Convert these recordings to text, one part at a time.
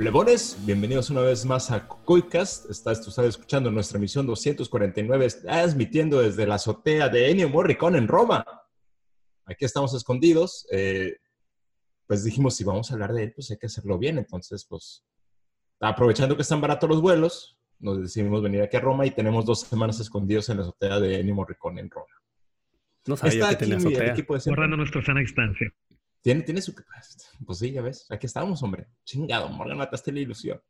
Plebones, bienvenidos una vez más a Coicast. Estás, tú sabes, escuchando nuestra emisión 249, transmitiendo desde la azotea de Ennio Morricone en Roma. Aquí estamos escondidos. Eh, pues dijimos, si vamos a hablar de él, pues hay que hacerlo bien. Entonces, pues, aprovechando que están baratos los vuelos, nos decidimos venir aquí a Roma y tenemos dos semanas escondidos en la azotea de Ennio Morricone en Roma. No sabía que tenía azotea. Borrando nuestra sana distancia. Tiene, tiene su... Pues sí, ya ves. Aquí estamos, hombre. Chingado, Morgan, mataste la ilusión.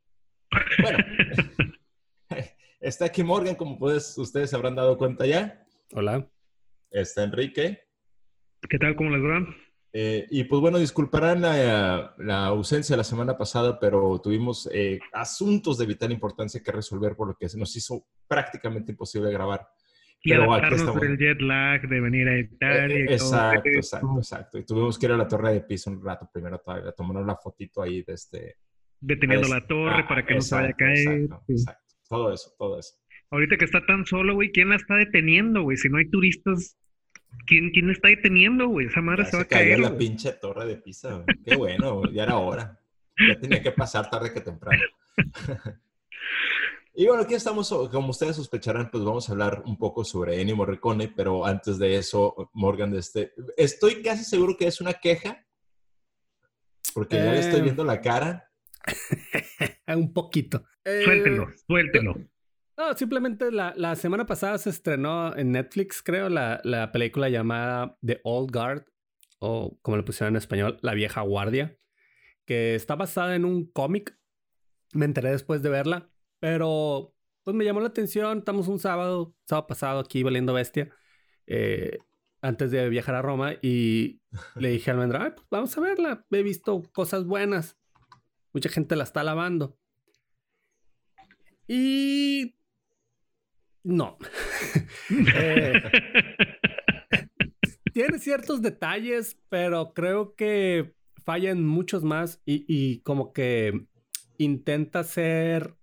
Bueno. está aquí Morgan, como puedes, ustedes se habrán dado cuenta ya. Hola. Está Enrique. ¿Qué tal? ¿Cómo les va? Eh, y pues bueno, disculparán la, la, ausencia la semana pasada, pero tuvimos eh, asuntos de vital importancia que resolver, por lo que se nos hizo prácticamente imposible grabar. Y Pero adaptarnos del jet lag de venir a Italia. Eh, exacto, exacto, exacto. Y tuvimos que ir a la torre de piso un rato primero todavía, tomaron la fotito ahí de este... Deteniendo la torre para que no se vaya a caer. Exacto, exacto. Todo eso, todo eso. Ahorita que está tan solo, güey, ¿quién la está deteniendo, güey? Si no hay turistas, ¿quién, quién la está deteniendo, güey? Esa madre se va a caer. la pinche torre de Pisa, güey. Qué bueno, ya era hora. Ya tenía que pasar tarde que temprano. Y bueno, aquí estamos, como ustedes sospecharán, pues vamos a hablar un poco sobre Ennio Morricone, pero antes de eso, Morgan, este, estoy casi seguro que es una queja, porque ya le estoy eh. viendo la cara. un poquito. suéltelo, eh, suéltelo. No, simplemente la, la, semana pasada se estrenó en Netflix, creo, la, la película llamada The Old Guard, o como le pusieron en español, La Vieja Guardia, que está basada en un cómic. Me enteré después de verla pero pues me llamó la atención. Estamos un sábado, sábado pasado aquí valiendo bestia. Eh, antes de viajar a Roma y le dije a Almendra, pues vamos a verla. He visto cosas buenas. Mucha gente la está lavando. Y no. Eh, tiene ciertos detalles, pero creo que falla en muchos más y, y como que intenta ser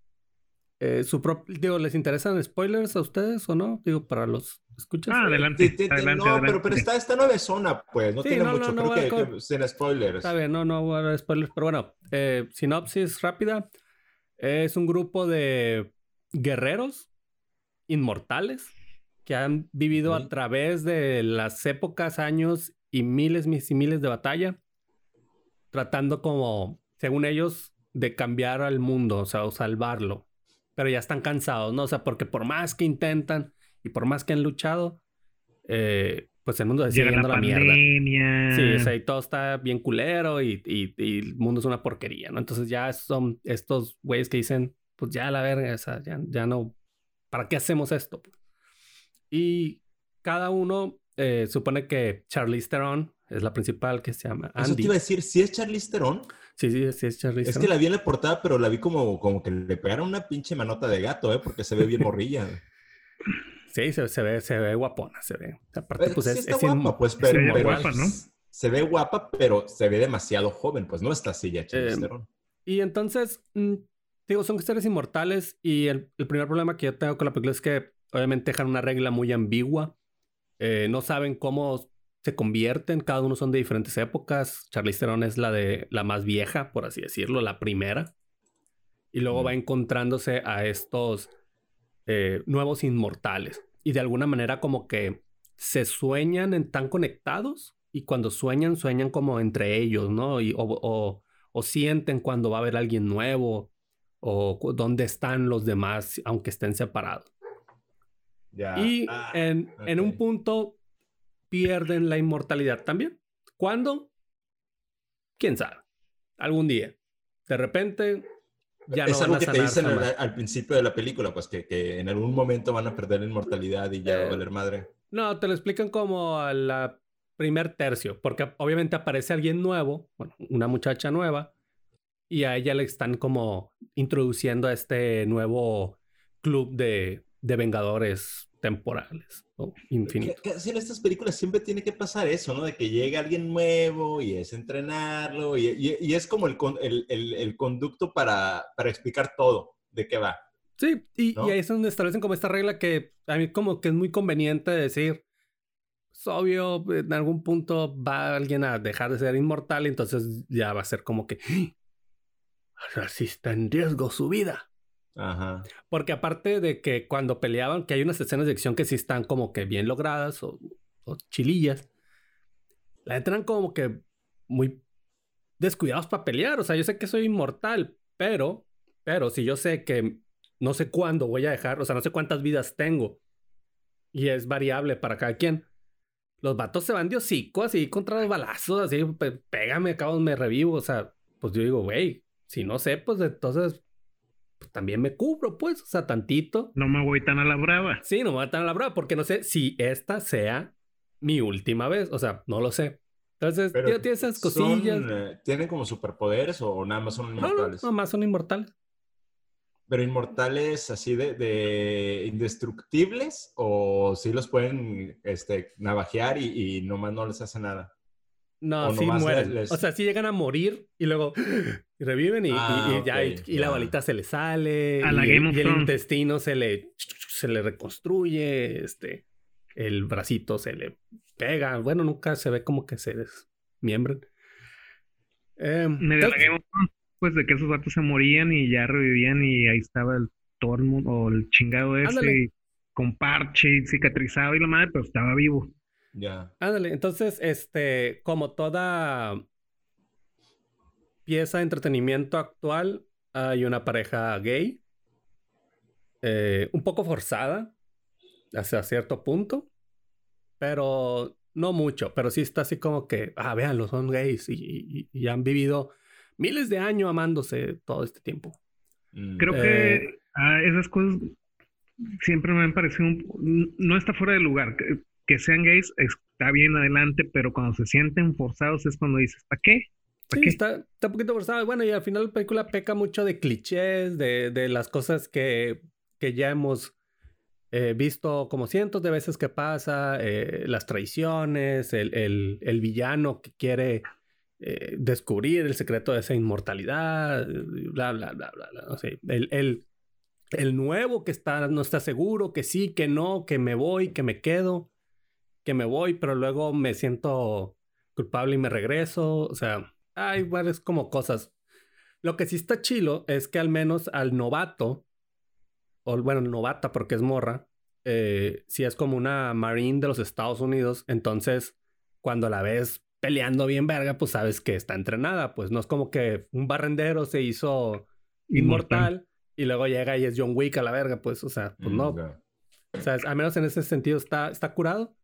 eh, su digo, ¿les interesan spoilers a ustedes o no? Digo, para los escuchas. Ah, adelante. no, pero, pero está esta nueva zona, pues, no tiene mucho, no, creo que, sin spoilers. Está bien, no, no voy a dar spoilers, pero bueno, eh, sinopsis rápida. Es un grupo de guerreros inmortales que han vivido a través de las épocas, años y miles y miles de batalla, tratando como, según ellos, de cambiar al mundo, o sea, o salvarlo pero ya están cansados, ¿no? O sea, porque por más que intentan y por más que han luchado, eh, pues el mundo se sigue yendo la, la mierda. Sí, o sea, y todo está bien culero y, y, el mundo es una porquería, ¿no? Entonces ya son estos güeyes que dicen, pues ya la verga, o sea, ya, ya no, ¿para qué hacemos esto? Y cada uno eh, supone que Charlize Theron es la principal que se llama Andy. Eso te iba a decir, ¿sí es Charlize Theron? Sí, sí, sí es Charlize Es que la vi en la portada, pero la vi como, como que le pegaron una pinche manota de gato, ¿eh? Porque se ve bien morrilla. sí, se, se, ve, se ve guapona, se ve. Aparte, pues es, guapa, pues, pero, se ve guapa, ¿no? Se ve guapa, pero se ve demasiado joven, pues no está así ya Charlize eh, Y entonces, mm, digo, son historias inmortales y el, el primer problema que yo tengo con la película es que obviamente dejan una regla muy ambigua. Eh, no saben cómo se convierten, cada uno son de diferentes épocas. Charlize Theron es la de la más vieja, por así decirlo, la primera. Y luego va encontrándose a estos eh, nuevos inmortales. Y de alguna manera como que se sueñan en tan conectados y cuando sueñan, sueñan como entre ellos, ¿no? Y, o, o, sienten cuando va a haber alguien nuevo o dónde están los demás, aunque estén separados. Y ah, en, en, un punto pierden la inmortalidad también. ¿Cuándo? ¿Quién sabe? Algún día. De repente, ya es algo que te dicen al, principio de la película, pues que, que, en algún momento van a perder la inmortalidad y ya va a eh, valer madre. No, te lo explican como a la primer tercio, porque obviamente aparece alguien nuevo, bueno, una muchacha nueva, y a ella le están como introduciendo a este nuevo club de, de vengadores temporales o infinitos. Casi en estas películas siempre tiene que pasar eso, ¿no? De que llega alguien nuevo y es entrenarlo y, y, es como el, el, el, conducto para, para, explicar todo de qué va. Sí, y, y, ahí es donde establecen como esta regla que a mí como que es muy conveniente decir, es obvio, en algún punto va alguien a dejar de ser inmortal entonces ya va a ser como que, así está en riesgo su vida. Ajá. Porque aparte de que cuando peleaban, que hay unas escenas de acción que sí están como que bien logradas o, o chilillas, la entran como que muy descuidados para pelear. O sea, yo sé que soy inmortal, pero, pero si yo sé que no sé cuándo voy a dejar, o sea, no sé cuántas vidas tengo y es variable para cada quien. Los vatos se van de hocico así contra los balazos, así, pégame, acabo, me revivo. O sea, pues yo digo, güey, si no sé, pues entonces pues también me cubro, pues, o sea, tantito. No me voy tan a la brava. Sí, no me voy tan a la brava, porque no sé si esta sea mi última vez, o sea, no lo sé. Entonces, tiene esas cosillas. Eh, ¿Tienen como superpoderes o nada más son inmortales? No, no, más son inmortales. ¿Pero inmortales así de, de indestructibles o si los pueden este, navajear y, y nomás no les hace nada? No, sí mueren. O sea, sí llegan a morir y luego reviven y, ah, ya y, la balita se le sale. A la y, el intestino se le, se le reconstruye. Este, el bracito se le pega. Bueno, nunca se ve como que se desmiembren. Eh, Medio la Game of Thrones, pues de que esos vatos se morían y ya revivían y ahí estaba el Tormund o el chingado ese con parche y cicatrizado y la madre, pero estaba vivo. Ya. Ándale, entonces, este, como toda pieza de entretenimiento actual, hay una pareja gay, eh, un poco forzada, hasta cierto punto, pero no mucho, pero sí está así como que, ah, véanlo, son gays y, han vivido miles de años amándose todo este tiempo. Mm. Creo que eh, ah, esas cosas siempre me han parecido, no está fuera de lugar que sean gays está bien adelante, pero cuando se sienten forzados es cuando dices, ¿para qué? sí, Está, está un poquito forzado. Bueno, y al final la película peca mucho de clichés, de, de las cosas que, que ya hemos eh, visto como cientos de veces que pasa, eh, las traiciones, el, el, el, villano que quiere eh, descubrir el secreto de esa inmortalidad, bla, bla, bla, bla. bla. O sea, el, el, el nuevo que está, no está seguro, que sí, que no, que me voy, que me quedo que me voy, pero luego me siento culpable y me regreso. O sea, hay varias como cosas. Lo que sí está chilo es que al menos al novato, o bueno, novata porque es morra, eh, si es como una marine de los Estados Unidos, entonces cuando la ves peleando bien verga, pues sabes que está entrenada. Pues no es como que un barrendero se hizo inmortal, y luego llega y es John Wick a la verga, pues, o sea, pues no. Mm, o sea, al menos en ese sentido está, está curado.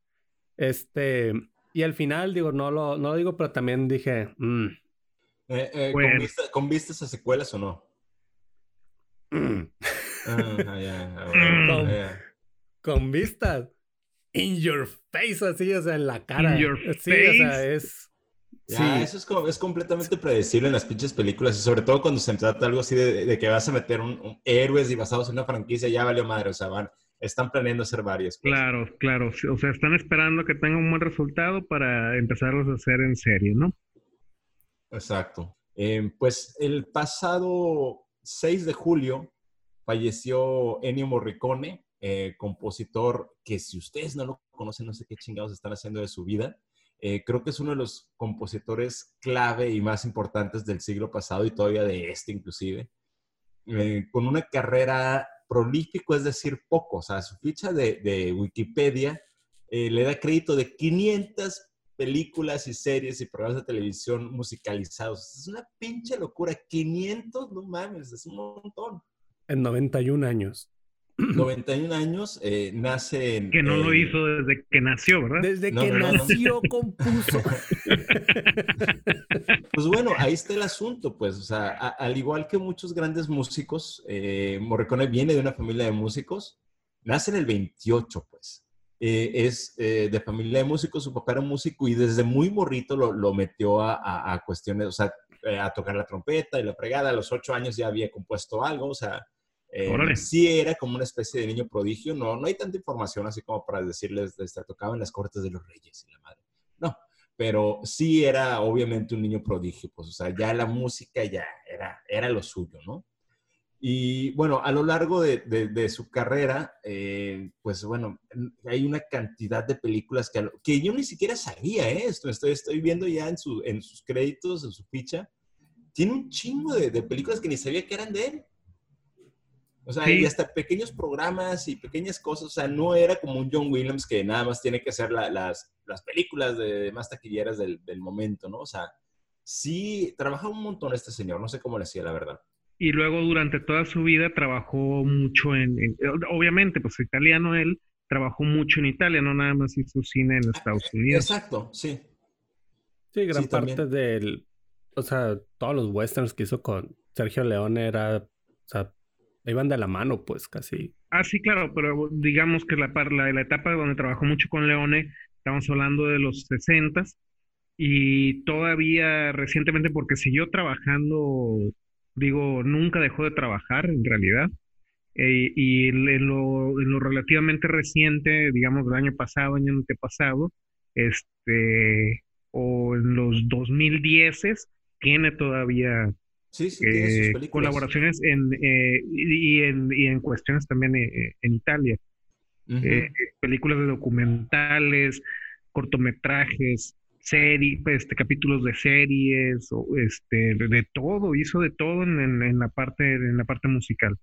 Este, y al final, digo, no lo, no lo digo, pero también dije, mm. eh, eh, pues ¿con, vistas a secuelas o no? Mm. Ah, con, vistas. In your face, así, o sea, en la cara. In your sí, o sea, es. Ya, eso es, como, es completamente predecible en las pinches películas y sobre todo cuando se trata algo así de, que vas a meter un, héroes y basados en una franquicia, ya valió madre, o sea, van, están planeando hacer varias. Pues. Claro, claro. O sea, están esperando que tenga un buen resultado para empezarlos a hacer en serie, ¿no? Exacto. Eh, pues el pasado 6 de julio falleció Ennio Morricone, eh, compositor que si ustedes no lo conocen, no sé qué chingados están haciendo de su vida. Eh, creo que es uno de los compositores clave y más importantes del siglo pasado y todavía de este inclusive. con una carrera prolífico es decir poco. O sea, su ficha de, Wikipedia eh, le da crédito de 500 películas y series y programas de televisión musicalizados. Es una pinche locura. 500, no mames, es un montón. En 91 años. 91 años, eh, nace en... Que no lo hizo desde que nació, ¿verdad? Desde que nació compuso. pues bueno, ahí está el asunto, pues, o sea, al igual que muchos grandes músicos, eh, Morricone viene de una familia de músicos, nace en el 28, pues. Eh, es de familia de músicos, su papá era músico y desde muy morrito lo, lo metió a, a, cuestiones, o sea, a tocar la trompeta y la fregada. A los ocho años ya había compuesto algo, o sea, eh, sí era como una especie de niño prodigio, no, no hay tanta información así como para decirles, este, tocaba en las cortes de los reyes y la madre. No, pero sí era obviamente un niño prodigio, pues, o sea, ya la música ya era, era lo suyo, ¿no? Y bueno, a lo largo de, de, su carrera, eh, pues bueno, hay una cantidad de películas que, que yo ni siquiera sabía ¿eh? esto, estoy, estoy viendo ya en, su, en sus créditos, en su ficha, tiene un chingo de, películas que ni sabía que eran de él. O sea, y hasta pequeños programas y pequeñas cosas. O sea, no era como un John Williams que nada más tiene que hacer las, las, películas de, más taquilleras del, del, momento, ¿no? O sea, sí, trabaja un montón este señor. No sé cómo le hacía, la verdad. Y luego durante toda su vida trabajó mucho en, obviamente, pues italiano él, trabajó mucho en Italia, no nada más hizo cine en Estados Unidos. Exacto, sí. Sí, gran parte del, o sea, todos los westerns que hizo con Sergio Leone era, o sea, iban de la mano, pues casi. Ah, sí, claro, pero digamos que la, la, etapa donde trabajó mucho con Leone, estamos hablando de los 60 y todavía recientemente porque siguió trabajando digo, nunca dejó de trabajar en realidad. Eh, y en lo, en lo, relativamente reciente, digamos, del año pasado, año antepasado, este, o en los 2010 tiene todavía eh, colaboraciones en, eh, y, en, y en cuestiones también en Italia. películas de documentales, cortometrajes, series, este, capítulos de series, o este, de, todo, hizo de todo en, en, la parte, en la parte musical.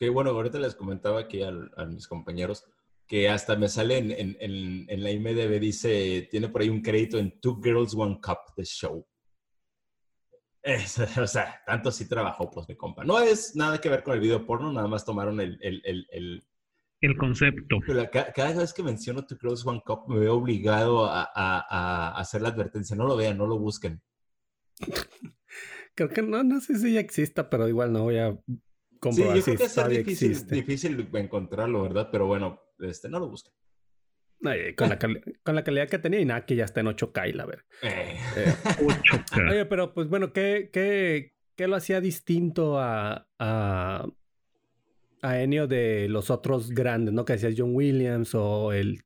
Que bueno, ahorita les comentaba aquí a, mis compañeros que hasta me sale en, en, en, la IMDB, dice, tiene por ahí un crédito en Two Girls, One Cup, The Show. o sea, tanto sí trabajó, pues mi compa. No es nada que ver con el video porno, nada más tomaron el, el, el el concepto. cada, vez que menciono To Close One Cup me veo obligado a, hacer la advertencia. No lo vean, no lo busquen. Creo que no, no sé si ya exista, pero igual no voy a comprobar sí, yo creo que es difícil, difícil encontrarlo, ¿verdad? Pero bueno, este, no lo busquen. Con, la con, la calidad que tenía y nada, que ya está en 8K y la ver. Eh. 8K. Oye, pero pues bueno, ¿qué, qué, qué lo hacía distinto a, a, a Ennio de los otros grandes, ¿no? Que decías John Williams o el,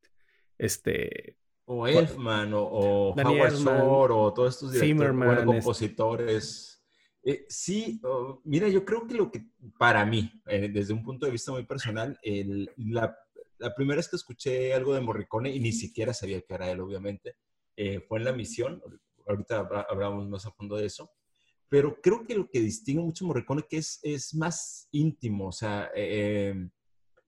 este... O Elfman o, o Howard Shore o todos estos directores, bueno, compositores. Eh, sí, oh, mira, yo creo que lo que para mí, eh, desde un punto de vista muy personal, el, la, la, primera vez que escuché algo de Morricone, y ni siquiera sabía que era él, obviamente, eh, fue en La Misión. Ahorita hablamos más a fondo de eso pero creo que lo que distingue mucho a Morricone que es, es más íntimo, o sea, eh, em,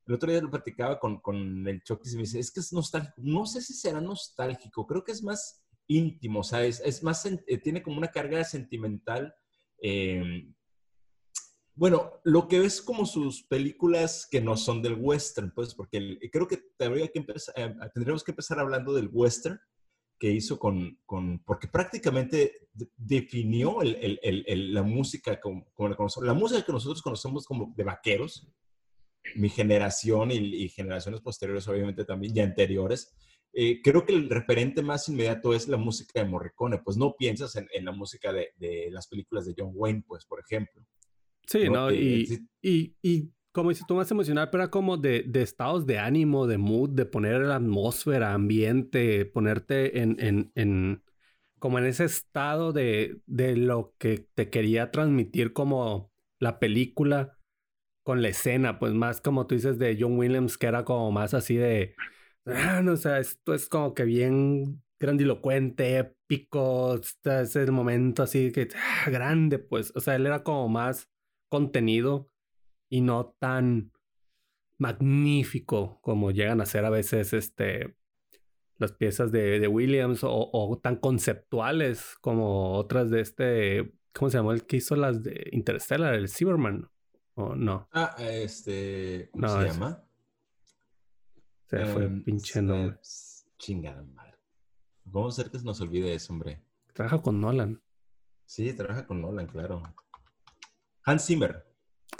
el otro día lo platicaba con, con el Chucky y me dice, es que es nostálgico, no sé si será nostálgico, creo que es más íntimo, o sea, es, es más, eh, tiene como una carga sentimental. Em, bueno, lo que es como sus películas que no son del western, pues, porque creo que, eh, tendríamos que empezar hablando del western, que hizo con, con porque prácticamente definió la música como, la la música que nosotros conocemos como de vaqueros, mi generación y, generaciones posteriores obviamente también, y anteriores, eh, creo que el referente más inmediato es la música de Morricone, pues no piensas en, en la música de, de, las películas de John Wayne, pues, por ejemplo. Sí, ¿no? y, y, y como dices tú, más emocional, pero era como de, de, estados de ánimo, de mood, de poner la atmósfera, ambiente, ponerte en, en, en como en ese estado de, de, lo que te quería transmitir como la película con la escena, pues más como tú dices de John Williams, que era como más así de, ah, no, o sea, esto es como que bien grandilocuente, épico, este es el momento así que ah, grande, pues, o sea, él era como más contenido y no tan magnífico como llegan a ser a veces este, las piezas de, Williams o, tan conceptuales como otras de este, ¿cómo se llamó el que hizo las de Interstellar, el Cyberman? ¿O no? Ah, este, ¿cómo se llama? Se fue el em, pinche nombre. Chingada madre. Vamos a hacer que se nos olvide eso, hombre. Trabaja con Nolan. Sí, trabaja con Nolan, claro. Hans Zimmer.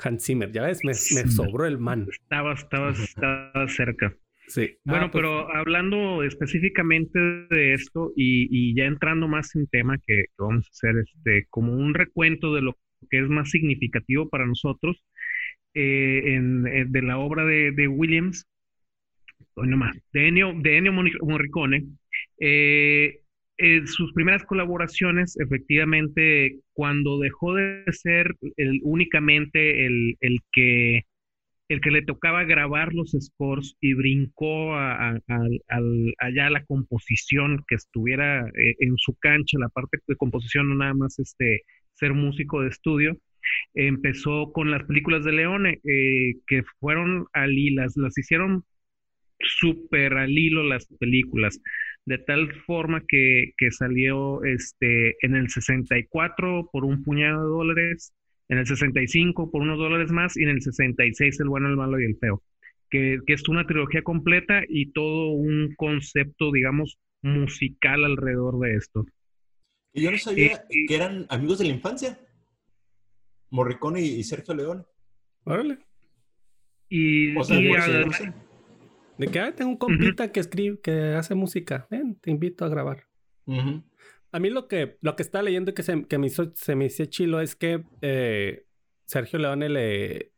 Hans Zimmer, ya ves, me, sobró el man. Estaba, estaba, estaba cerca. Sí. Bueno, ah, pues pero hablando específicamente de esto y, ya entrando más en tema que, vamos a hacer este como un recuento de lo que es más significativo para nosotros eh, en, eh, de la obra de, de Williams, no más, de Ennio, de Ennio Morricone, eh, eh, sus primeras colaboraciones, efectivamente, cuando dejó de ser el, únicamente el, el, que, el que le tocaba grabar los scores y brincó a, allá la composición, que estuviera eh, en su cancha, la parte de composición, no nada más este, ser músico de estudio. Empezó con las películas de Leone, eh, que fueron al las, las hicieron súper al hilo las películas, de tal forma que, que, salió este, en el 64 por un puñado de dólares, en el 65 por unos dólares más y en el 66 el bueno, el malo y el feo, que, que es una trilogía completa y todo un concepto, digamos, musical alrededor de esto. Y yo no sabía eh, que eran amigos de la infancia. Morricone y, Sergio León. Órale. Y, o sea, de que tengo un compita que escribe, que hace música. Ven, te invito a grabar. A mí lo que, lo que estaba leyendo y que, se, que me hizo, se me hizo chilo es que eh, Sergio Leone le,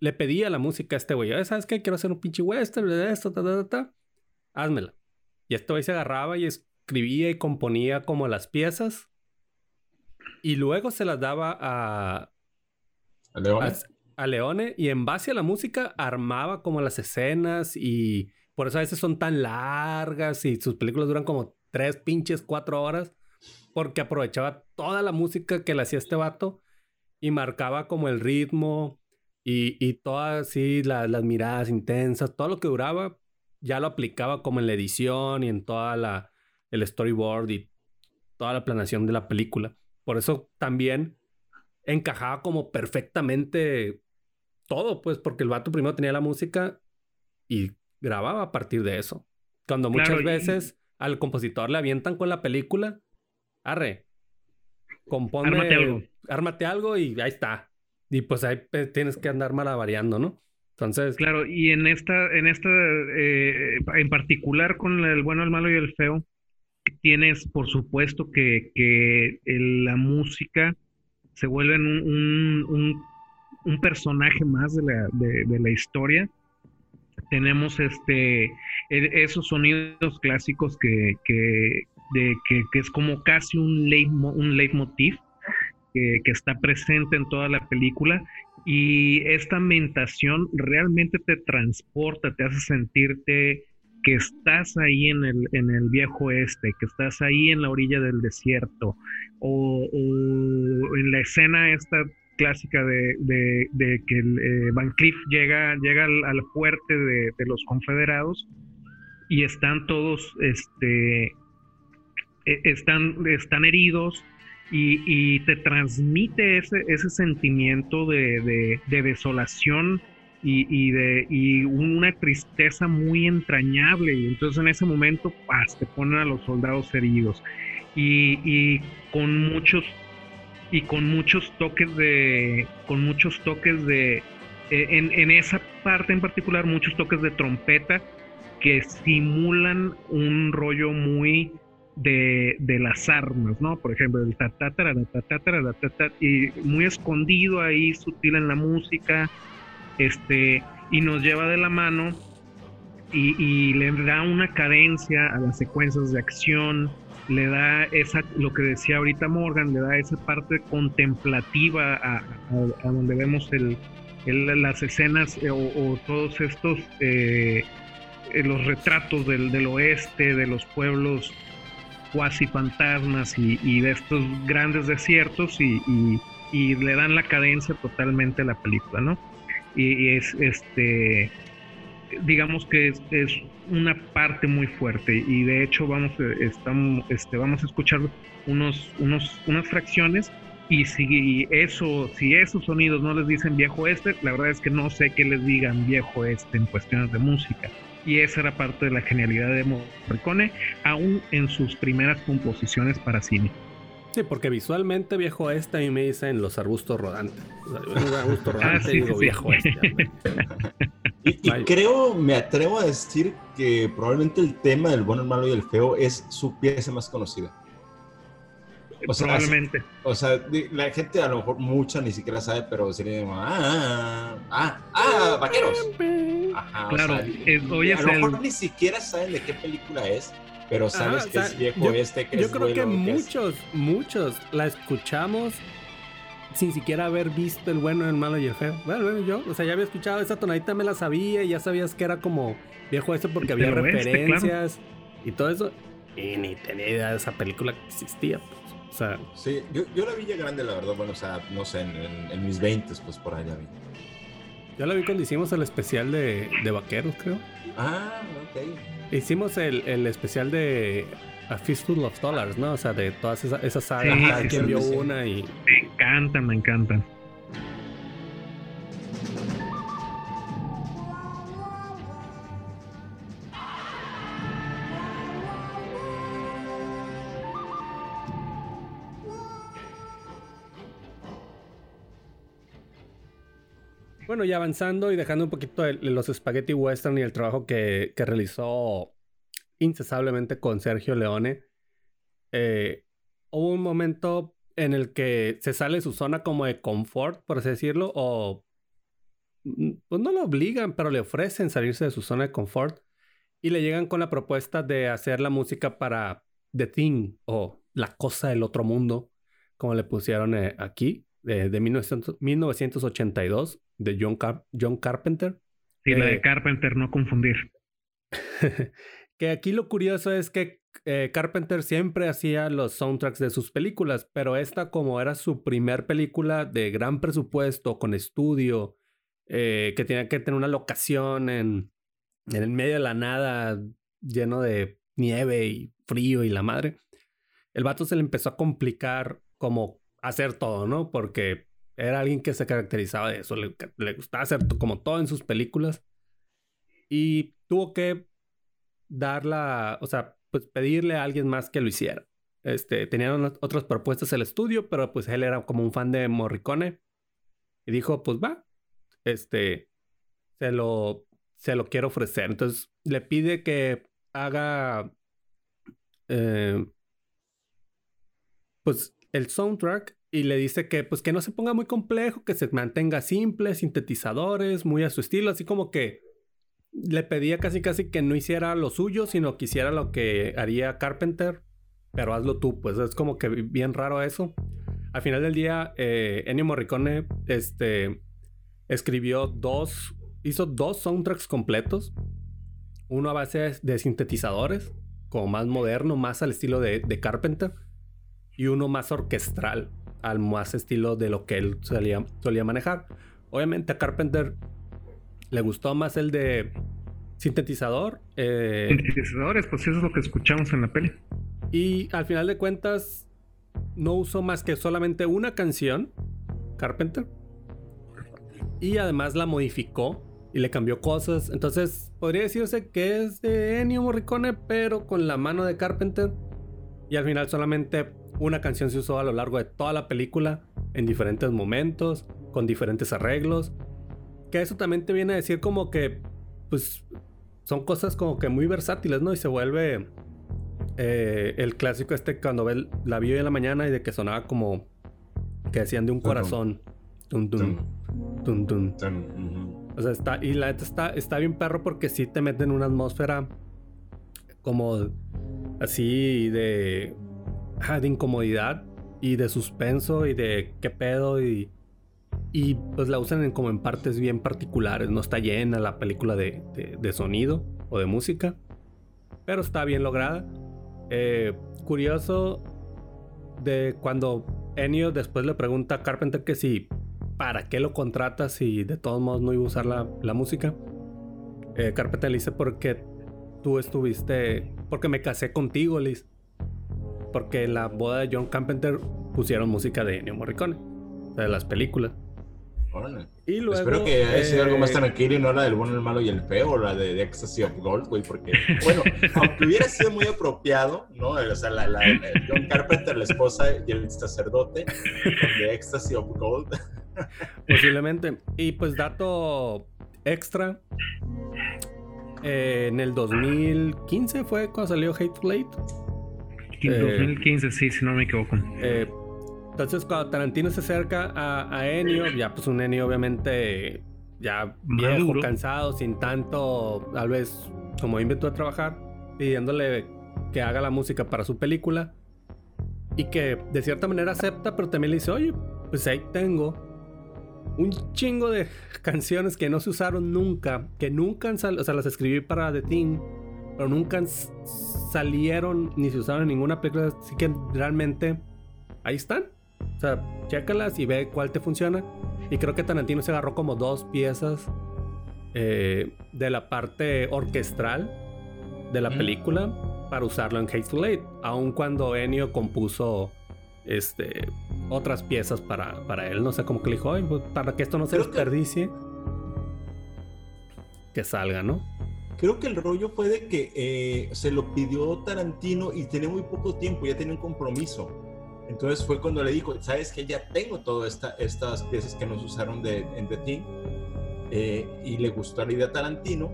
le pedía la música a este güey. ¿Sabes qué? Quiero hacer un pinche western de esto, ta, ta, ta, Házmela. Y este güey se agarraba y escribía y componía como las piezas. Y luego se las daba a... ¿A Leone? a Leone y en base a la música armaba como las escenas y por eso a veces son tan largas y sus películas duran como tres pinches cuatro horas porque aprovechaba toda la música que le hacía este vato y marcaba como el ritmo y, y todas así las miradas intensas, todo lo que duraba ya lo aplicaba como en la edición y en toda la el storyboard y toda la planeación de la película. Por eso también encajaba como perfectamente todo, pues, porque el vato primero tenía la música y grababa a partir de eso. Cuando muchas veces al compositor le avientan con la película, arre, compone, ármate algo. ármate algo y ahí está. Y pues ahí tienes que andar malavariando, ¿no? Entonces. Claro, y en esta, en esta, eh, en particular con el bueno, el malo y el feo, tienes, por supuesto, que, que la música se vuelve un, un un personaje más de la, de, la historia. Tenemos este, e, esos sonidos clásicos que, que, de, que, es como casi un, un leitmotiv que, que está presente en toda la película y esta ambientación realmente te transporta, te hace sentirte que estás ahí en el, en el viejo este, que estás ahí en la orilla del desierto, o, o en la escena esta clásica de, que eh, Van Cliff llega, llega al, fuerte de, los confederados y están todos, este, e, están, están heridos y, te transmite ese, ese sentimiento de, desolación y, de y una tristeza muy entrañable. Y entonces en ese momento te ponen a los soldados heridos. Y con muchos y con muchos toques de, con muchos toques de, en, en, esa parte en particular, muchos toques de trompeta que simulan un rollo muy de, de las armas, ¿no? Por ejemplo, el ta ta ta ta y muy escondido ahí, sutil en la música, este, y nos lleva de la mano y, y le da una cadencia a las secuencias de acción, le da esa, lo que decía ahorita Morgan, le da esa parte contemplativa a, donde vemos el, las escenas eh, o, todos estos, eh, eh, los retratos del, oeste, de los pueblos cuasi fantasmas y, de estos grandes desiertos y, y, le dan la cadencia totalmente a la película, ¿no? Y, es este digamos que es, una parte muy fuerte y de hecho vamos, eh, estamos, este, vamos a escuchar unos, unos, unas fracciones y si eso, si esos sonidos no les dicen viejo este, la verdad es que no sé qué les digan viejo este en cuestiones de música. Y esa era parte de la genialidad de Morricone, aún en sus primeras composiciones para cine. Sí, porque visualmente viejo este a mí me dicen los arbustos rodantes. arbusto rodante ah, digo viejo este. Y, creo, me atrevo a decir que probablemente el tema del bueno, el malo y el feo es su pieza más conocida. probablemente. o sea, la gente a lo mejor mucha ni siquiera sabe, pero sería ah, ah, ah, ah, vaqueros. Ajá, claro, a lo mejor ni siquiera saben de qué película es, pero sabes que es viejo este, que yo creo que muchos, muchos la escuchamos sin siquiera haber visto el bueno, el malo y el feo. Bueno, yo, o sea, ya había escuchado esa tonadita, me la sabía y ya sabías que era como viejo eso porque había referencias y todo eso. Y ni tenía idea de esa película que existía. Pues. O sea, sí, yo, yo la vi ya grande, la verdad. Bueno, o sea, no sé, en, mis 20, pues por ahí la vi. Yo la vi cuando hicimos el especial de, de vaqueros, creo. Ah, ok. Hicimos el, el especial de A Fistful of Dollars, ¿no? O sea, de todas esas, esas sagas, sí, quien vio una y... Me encanta, me encanta. Bueno, y avanzando y dejando un poquito los spaghetti western y el trabajo que, realizó incesablemente con Sergio Leone, eh, hubo un momento en el que se sale de su zona como de confort, por así decirlo, o mm, pues no lo obligan, pero le ofrecen salirse de su zona de confort y le llegan con la propuesta de hacer la música para The Thing o La Cosa del Otro Mundo, como le pusieron eh, aquí, de, de 1982 de John, John Carpenter. Sí, la de eh, Carpenter, no confundir. que aquí lo curioso es que eh, Carpenter siempre hacía los soundtracks de sus películas, pero esta como era su primer película de gran presupuesto, con estudio, eh, que tenía que tener una locación en, en el medio de la nada, lleno de nieve y frío y la madre, el vato se le empezó a complicar como hacer todo, ¿no? Porque era alguien que se caracterizaba de eso, le, gustaba hacer como todo en sus películas. Y tuvo que dar la, o sea, pues pedirle a alguien más que lo hiciera. Este, tenían otras propuestas el estudio, pero pues él era como un fan de Morricone. Y dijo, pues va, este, se lo, se lo quiero ofrecer. Entonces le pide que haga, eh, pues el soundtrack y le dice que pues que no se ponga muy complejo, que se mantenga simple, sintetizadores, muy a su estilo, así como que le pedía casi casi que no hiciera lo suyo, sino que hiciera lo que haría Carpenter, pero hazlo tú, pues es como que bien raro eso. Al final del día, eh, Ennio Morricone este, escribió dos, hizo dos soundtracks completos, uno a base de sintetizadores, como más moderno, más al estilo de, de Carpenter, y uno más orquestral, al más estilo de lo que él solía, solía manejar. Obviamente a Carpenter le gustó más el de sintetizador. Eh, Sintetizadores, pues eso es lo que escuchamos en la peli. Y al final de cuentas, no usó más que solamente una canción, Carpenter. Y además la modificó y le cambió cosas. Entonces, podría decirse que es de Ennio Morricone, pero con la mano de Carpenter. Y al final solamente una canción se usó a lo largo de toda la película, en diferentes momentos, con diferentes arreglos. Que eso también te viene a decir como que, pues, son cosas como que muy versátiles, ¿no? Y se vuelve eh, el clásico este cuando ve la vio en la mañana y de que sonaba como que decían de un corazón. Tum, tum, tum, tum. O sea, está, y la neta está, está bien perro porque sí te mete en una atmósfera como así de de incomodidad y de suspenso y de qué pedo y, y pues la usan en, como en partes bien particulares. No está llena la película de, de, sonido o de música, pero está bien lograda. Eh, curioso de cuando Ennio después le pregunta a Carpenter que si para qué lo contratas si de todos modos no iba a usar la, la música. Eh, Carpenter le dice porque tú estuviste, porque me casé contigo, Liz porque en la boda de John Carpenter pusieron música de Ennio Morricone, de las películas. Y luego, Espero que haya sido algo más eh, tranquilo y no la del bueno, el malo y el feo, o la de, Ecstasy of Gold, güey, porque, bueno, aunque hubiera sido muy apropiado, ¿no? O sea, la, la, John Carpenter, la esposa y el sacerdote de Ecstasy of Gold. Posiblemente. Y pues, dato extra. Eh, en el 2015 fue cuando salió Hateful Eight. 2015, sí, si no me equivoco. Eh, entonces, cuando Tarantino se acerca a, a, Ennio, ya pues un Ennio obviamente ya viejo, cansado, sin tanto, tal vez como inventó a trabajar, pidiéndole que haga la música para su película y que de cierta manera acepta, pero también le dice, oye, pues ahí tengo un chingo de canciones que no se usaron nunca, que nunca han salido, o sea, las escribí para The Thing pero nunca salieron ni se usaron en ninguna película. Así que realmente ahí están. O sea, chécalas y ve cuál te funciona. Y creo que Tarantino se agarró como dos piezas eh, de la parte orquestral de la película para usarlo en Hateful Eight, aun cuando Ennio compuso este, otras piezas para, para él. No sé cómo que le dijo, pues, para que esto no se desperdicie, que... salga, ¿no? Creo que el rollo fue de que eh, se lo pidió Tarantino y tenía muy poco tiempo, ya tenía un compromiso. Entonces fue cuando le dijo, sabes que ya tengo todas esta, estas piezas que nos usaron de, en The Thing eh, y le gustó la idea a Tarantino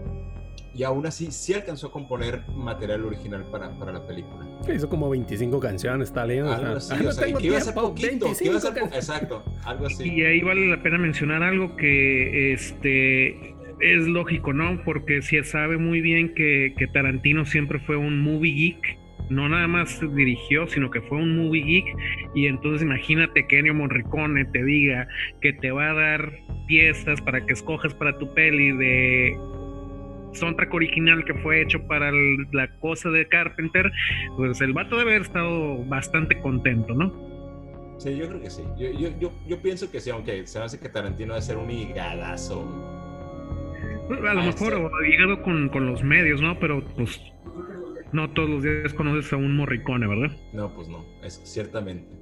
y aún así sí alcanzó a componer material original para, para la película. Hizo como 25 canciones, está leyendo. Algo así, o sea, que iba a ser poquito, que iba a ser exacto, algo así. Y ahí vale la pena mencionar algo que este es lógico, ¿no? Porque si sabe muy bien que, Tarantino siempre fue un movie geek no nada más dirigió, sino que fue un movie geek. Y entonces imagínate que Ennio Morricone te diga que te va a dar piezas para que escojas para tu peli de soundtrack original que fue hecho para la cosa de Carpenter, pues el vato debe haber estado bastante contento, ¿no? Sí, yo creo que sí. Yo, pienso que sí, aunque se hace que Tarantino va a ser un higadazo. A lo mejor ha llegado con, con los medios, ¿no? Pero pues no todos los días conoces a un Morricone, ¿verdad? No, pues no, es ciertamente.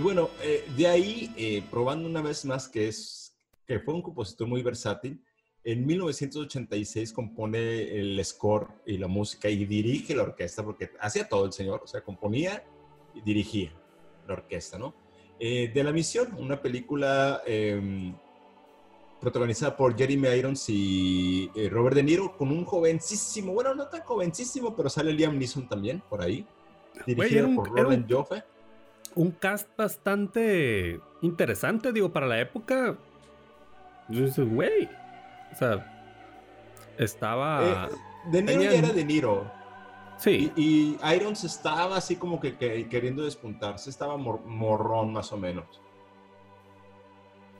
Y bueno, eh, de ahí, eh, probando una vez más que, es, que fue un compositor muy versátil, en 1986 compone el score y la música y dirige la orquesta, porque hacía todo el señor, o sea, componía y dirigía la orquesta, ¿no? Eh, de La Misión, una película em, protagonizada por Jeremy Irons y Robert De Niro, con un jovencísimo, bueno, no tan jovencísimo, pero sale Liam Neeson también por ahí, dirigido por Robin Joffe un cast bastante interesante, digo, para la época. güey. O sea, estaba. Eh, de Niro ya era De Niro. Sí. Y, Irons estaba así como que, queriendo despuntarse, estaba morrón más o menos.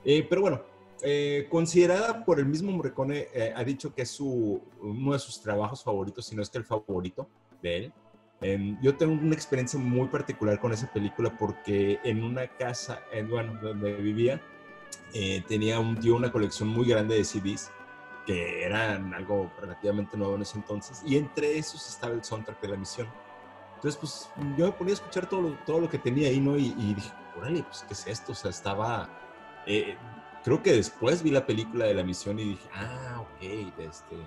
Eh, pero bueno, eh, considerada por el mismo Morricone, ha dicho que es su, uno de sus trabajos favoritos, si no es que el favorito de él. Em, yo tengo una experiencia muy particular con esa película porque en una casa, en, bueno, donde vivía, eh, tenía un tío una colección muy grande de CDs que eran algo relativamente nuevo en ese entonces y entre esos estaba el soundtrack de la misión. Entonces, pues yo me ponía a escuchar todo lo, todo lo que tenía ahí, ¿no? Y, dije, órale, pues, ¿qué es esto? O sea, estaba... Eh, creo que después vi la película de la misión y dije, ah, ok, este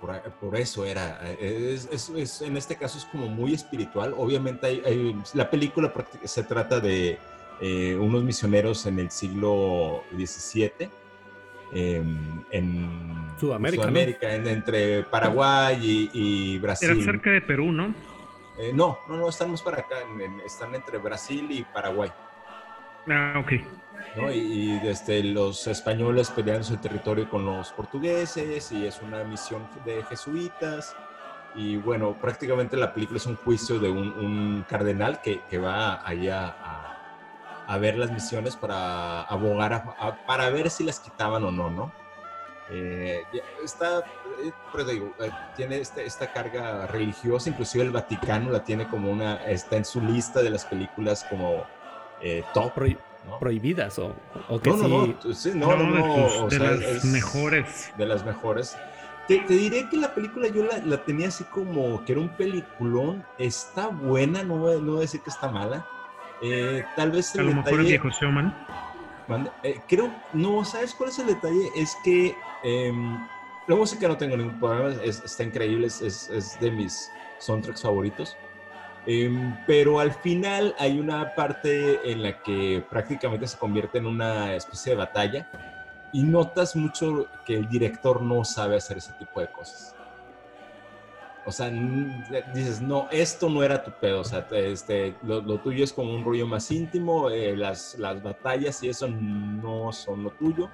por, eso era. Es, en este caso es como muy espiritual. Obviamente hay, la película se trata de eh, unos misioneros en el siglo XVII. Em, en Sudamérica, entre Paraguay y, Brasil. Era cerca de Perú, ¿no? Eh, no, no, no, estamos para acá, están entre Brasil y Paraguay. Ah, ok. Y, desde los españoles peleando el territorio con los portugueses y es una misión de jesuitas. Y bueno, prácticamente la película es un juicio de un, cardenal que, que, va allá a, a, ver las misiones para abogar, para ver si las quitaban o no, ¿no? Eh, está, eh, digo, eh, tiene este, esta carga religiosa, inclusive el Vaticano la tiene como una, está en su lista de las películas como top prohibidas o, que no, no, no, no, no, de, las mejores. De las mejores. Te, diré que la película yo la, tenía así como que era un peliculón. Está buena, no voy, no a decir que está mala. Eh, tal vez el a lo mejor el viejo Showman. Eh, creo, no, ¿sabes cuál es el detalle? Es que em, la música no tengo ningún problema, está increíble, es, es de mis soundtracks favoritos. Em, pero al final hay una parte en la que prácticamente se convierte en una especie de batalla y notas mucho que el director no sabe hacer ese tipo de cosas. O sea, dices, no, esto no era tu pedo, o sea, este, lo, tuyo es como un rollo más íntimo, eh, las, las batallas y eso no son lo tuyo.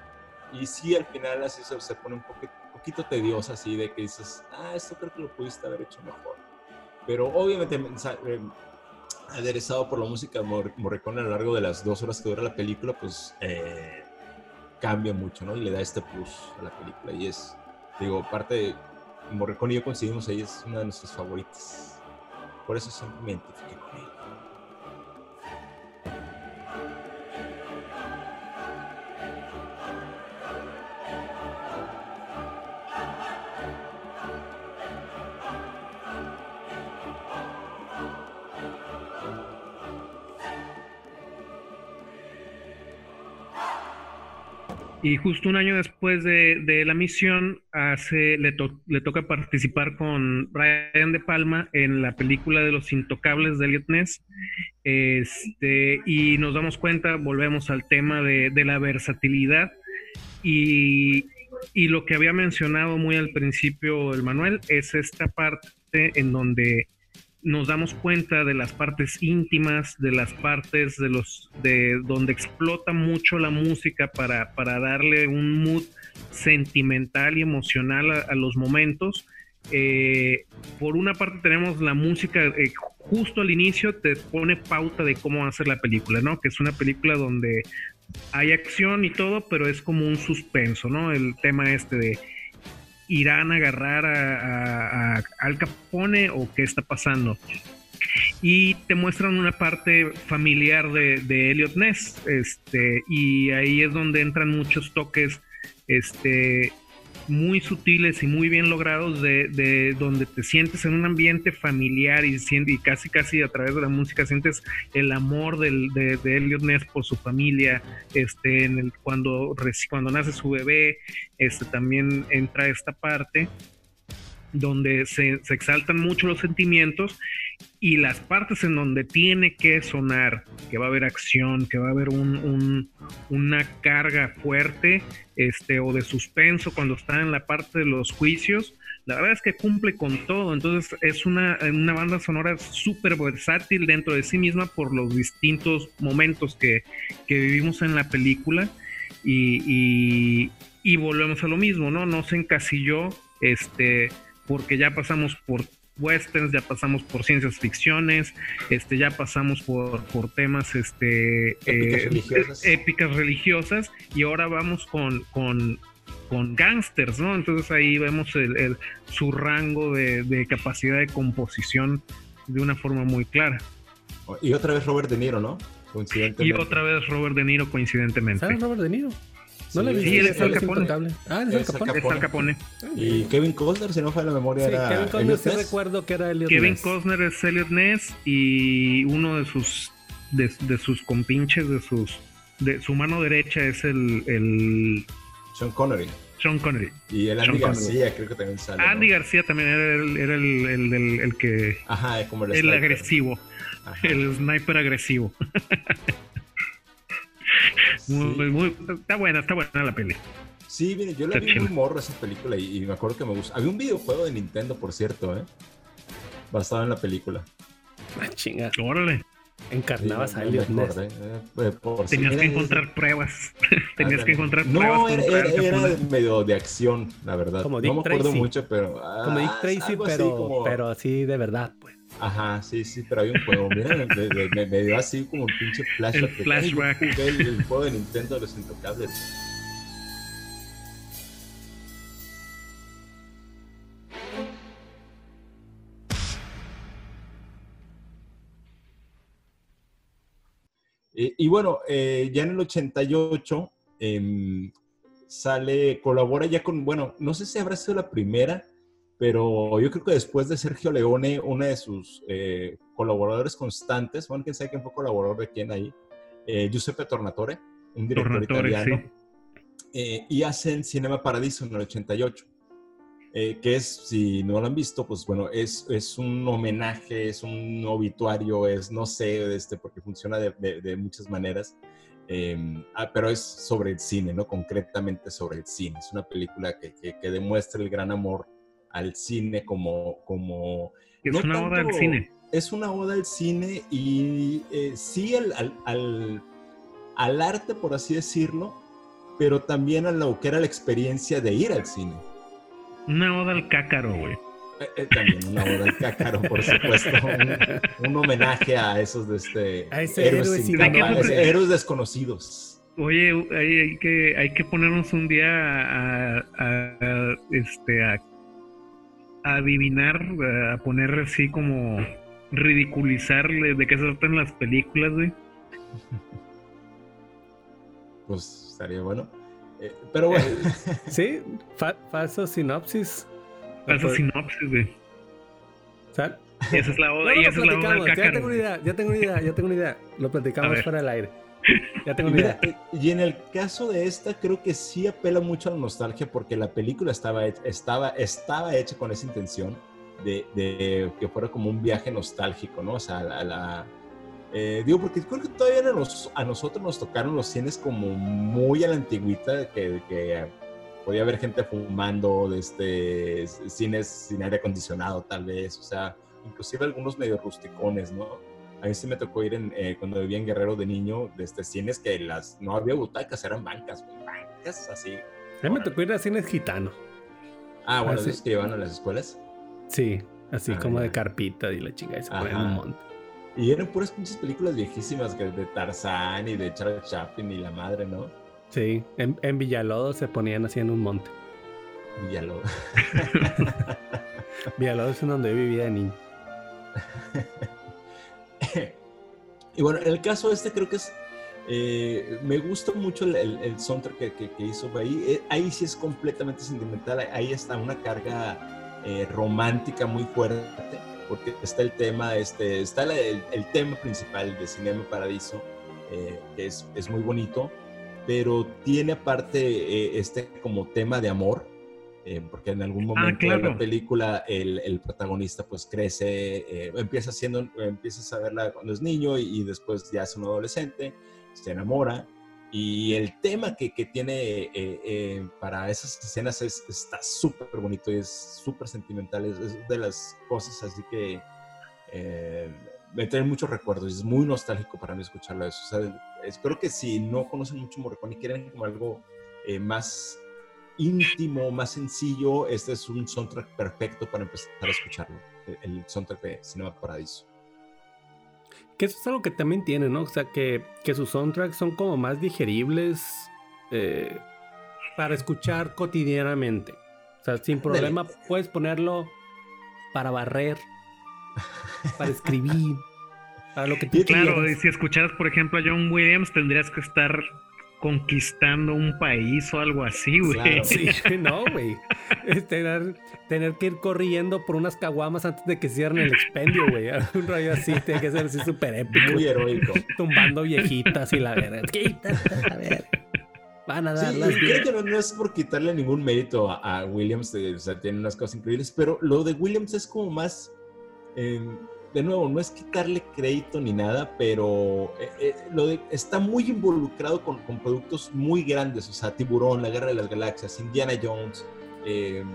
Y sí, al final así se, se pone un poquito poquito así de que dices, ah, esto creo que lo pudiste haber hecho mejor. Pero obviamente eh, aderezado por la música Morricone a lo largo de las dos horas que dura la película, pues eh, cambia mucho, ¿no? Y le da este plus a la película. Y es, digo, parte de Morricone y yo coincidimos ahí, es una de nuestras favoritas. Por eso siempre me identifique con él. Y justo un año después de, la misión, hace, le, le, toca participar con Brian De Palma en la película de Los Intocables de Elliot Ness. Este, y nos damos cuenta, volvemos al tema de, la versatilidad. Y, y, lo que había mencionado muy al principio el Manuel es esta parte en donde nos damos cuenta de las partes íntimas, de las partes de los de donde explota mucho la música para, para darle un mood sentimental y emocional a, los momentos. Eh, por una parte tenemos la música, eh, justo al inicio te pone pauta de cómo va a ser la película, ¿no? Que es una película donde hay acción y todo, pero es como un suspenso, ¿no? El tema este de irán a agarrar a, Al Capone o qué está pasando. Y te muestran una parte familiar de, de Elliot Ness, este, y ahí es donde entran muchos toques este, muy sutiles y muy bien logrados de, donde te sientes en un ambiente familiar y, y casi casi a través de la música sientes el amor del, de, de Elliot Ness por su familia, este, en el, cuando, cuando nace su bebé, este, también entra esta parte donde se, exaltan mucho los sentimientos y las partes en donde tiene que sonar, que va a haber acción, que va a haber un, una carga fuerte este, o de suspenso cuando está en la parte de los juicios, la verdad es que cumple con todo. Entonces es una, una banda sonora súper versátil dentro de sí misma por los distintos momentos que, que vivimos en la película. Y, y, y, volvemos a lo mismo, ¿no? No se encasilló, este, porque ya pasamos por westerns, ya pasamos por ciencias ficciones, este, ya pasamos por, por temas este, épicas, eh, religiosas. épicas religiosas y ahora vamos con, con, con gangsters, ¿no? Entonces ahí vemos el, su rango de, capacidad de composición de una forma muy clara. Y otra vez Robert De Niro, ¿no? Y otra vez Robert De Niro coincidentemente. ¿Sabes Robert De Niro? No le vi. Sí, él es el Capone. Ah, es el Capone. Es el Capone. Y Kevin Costner, si no fue la memoria, era Kevin Costner sí recuerdo que era Elliot Kevin Costner es Elliot Ness y uno de sus de, de, sus compinches, de sus de su mano derecha es el, el Sean Connery. Sean Connery. Y el Andy García creo que también sale. Andy García también era el, era el, el, el, que... Ajá, es como el, el agresivo. El sniper agresivo. está buena, está buena la peli. Sí, mire, yo la vi muy morro esa película y, me acuerdo que me gusta. Había un videojuego de Nintendo, por cierto, ¿eh? Basado en la película. Ah, chinga. Órale. Encarnabas a Elliot Ness. Eh, Tenías que encontrar pruebas. Tenías que encontrar pruebas. No, era, era, medio de acción, la verdad. Como Dick no me acuerdo mucho, pero. como Dick ah, Tracy, pero, pero así de verdad. Ajá, sí, sí, pero hay un juego. Mira, me, me, dio así como un pinche flashback. El flashback. El, el, juego de Nintendo de los Intocables. Y bueno, eh, ya en el 88 eh, sale, colabora ya con, bueno, no sé si habrá sido la primera, pero yo creo que después de Sergio Leone, uno de sus eh, colaboradores constantes, bueno, quién sabe quién fue colaborador de quién ahí, eh, Giuseppe Tornatore, un director italiano, eh, y hacen Cinema Paradiso en el 88, que es, si no lo han visto, pues bueno, es, es un homenaje, es un obituario, es, no sé, este, porque funciona de, de, muchas maneras, em, ah, pero es sobre el cine, ¿no? Concretamente sobre el cine. Es una película que, que, que demuestra el gran amor al cine como... como es una oda al cine. Es una oda al cine y eh, sí al, al, al, arte, por así decirlo, pero también a lo que era la experiencia de ir al cine. Una oda al cácaro, güey. Eh, eh, también una oda al cácaro, por supuesto. Un, homenaje a esos de este, a ese héroes, héroes desconocidos. Oye, hay, que, hay que ponernos un día a, este, a, adivinar, a poner así como ridiculizarle de qué se tratan las películas, güey. Pues estaría bueno. Eh, pero bueno. sí, falso sinopsis. Falso sinopsis, güey. ¿Sal? esa es la oda, y esa es la oda Ya tengo una idea, ya tengo una idea, ya tengo una idea. Lo platicamos fuera del aire. Ya tengo idea. Y en el caso de esta, creo que sí apela mucho a la nostalgia porque la película estaba, estaba, estaba hecha con esa intención de, de que fuera como un viaje nostálgico, ¿no? O sea, la, la eh, digo, porque creo que todavía a, nosotros nos tocaron los cines como muy a la antigüita, que, que podía haber gente fumando, de este, cines sin aire acondicionado tal vez, o sea, inclusive algunos medio rusticones, ¿no? A mí sí me tocó ir en, eh, cuando vivía en Guerrero de niño, de este, cines que las, no había butacas, eran bancas, bancas así. A mí me tocó ir a cines gitanos. Ah, bueno, ¿esos que llevan a las escuelas? Sí, así ah, como de carpita y la chingada, y se ponen un monte. Y eran puras pinches películas viejísimas que de Tarzán y de Charles Chaplin y la madre, ¿no? Sí, en, en Villalodo se ponían así en un monte. Villalodo. Villalodo es donde yo vivía de niño. y bueno, en el caso este creo que es... Eh, me gusta mucho el, el, soundtrack que, hizo ahí. Eh, ahí sí es completamente sentimental. Ahí está una carga eh, romántica muy fuerte porque está el tema, este, está el, tema principal de Cinema Paradiso, que es, es, muy bonito, pero tiene aparte este como tema de amor, eh, porque en algún ah, momento de la película el, el, protagonista pues crece, empieza siendo, empieza a saberla cuando es niño y, después ya es un adolescente, se enamora y el tema que, que tiene para esas escenas es, está súper bonito y es súper sentimental. Es, de las cosas así que eh, me trae muchos recuerdos. Es muy nostálgico para mí escucharlo eso. O sea, espero que si no conocen mucho Morricone y quieren como algo eh, más íntimo, más sencillo, este es un soundtrack perfecto para empezar a escucharlo. El, soundtrack de Cinema Paradiso. Que eso es algo que también tiene, ¿no? O sea, que, que sus soundtracks son como más digeribles eh, para escuchar cotidianamente. O sea, sin problema puedes ponerlo para barrer, para escribir, para lo que tú Claro, y si escucharas, por ejemplo, a John Williams, tendrías que estar conquistando un país o algo así, güey. sí, no, güey. Tener, tener, que ir corriendo por unas caguamas antes de que cierren el expendio, güey. Un rollo así, tiene que ser así súper épico. Muy heroico. Tumbando viejitas y la verdad. A ver. Van a dar sí, creo que no, es por quitarle ningún mérito a, Williams, o sea, tiene unas cosas increíbles, pero lo de Williams es como más de nuevo, no es quitarle crédito ni nada, pero eh, eh, lo está muy involucrado con, productos muy grandes, o sea, Tiburón, La Guerra de las Galaxias, Indiana Jones, eh,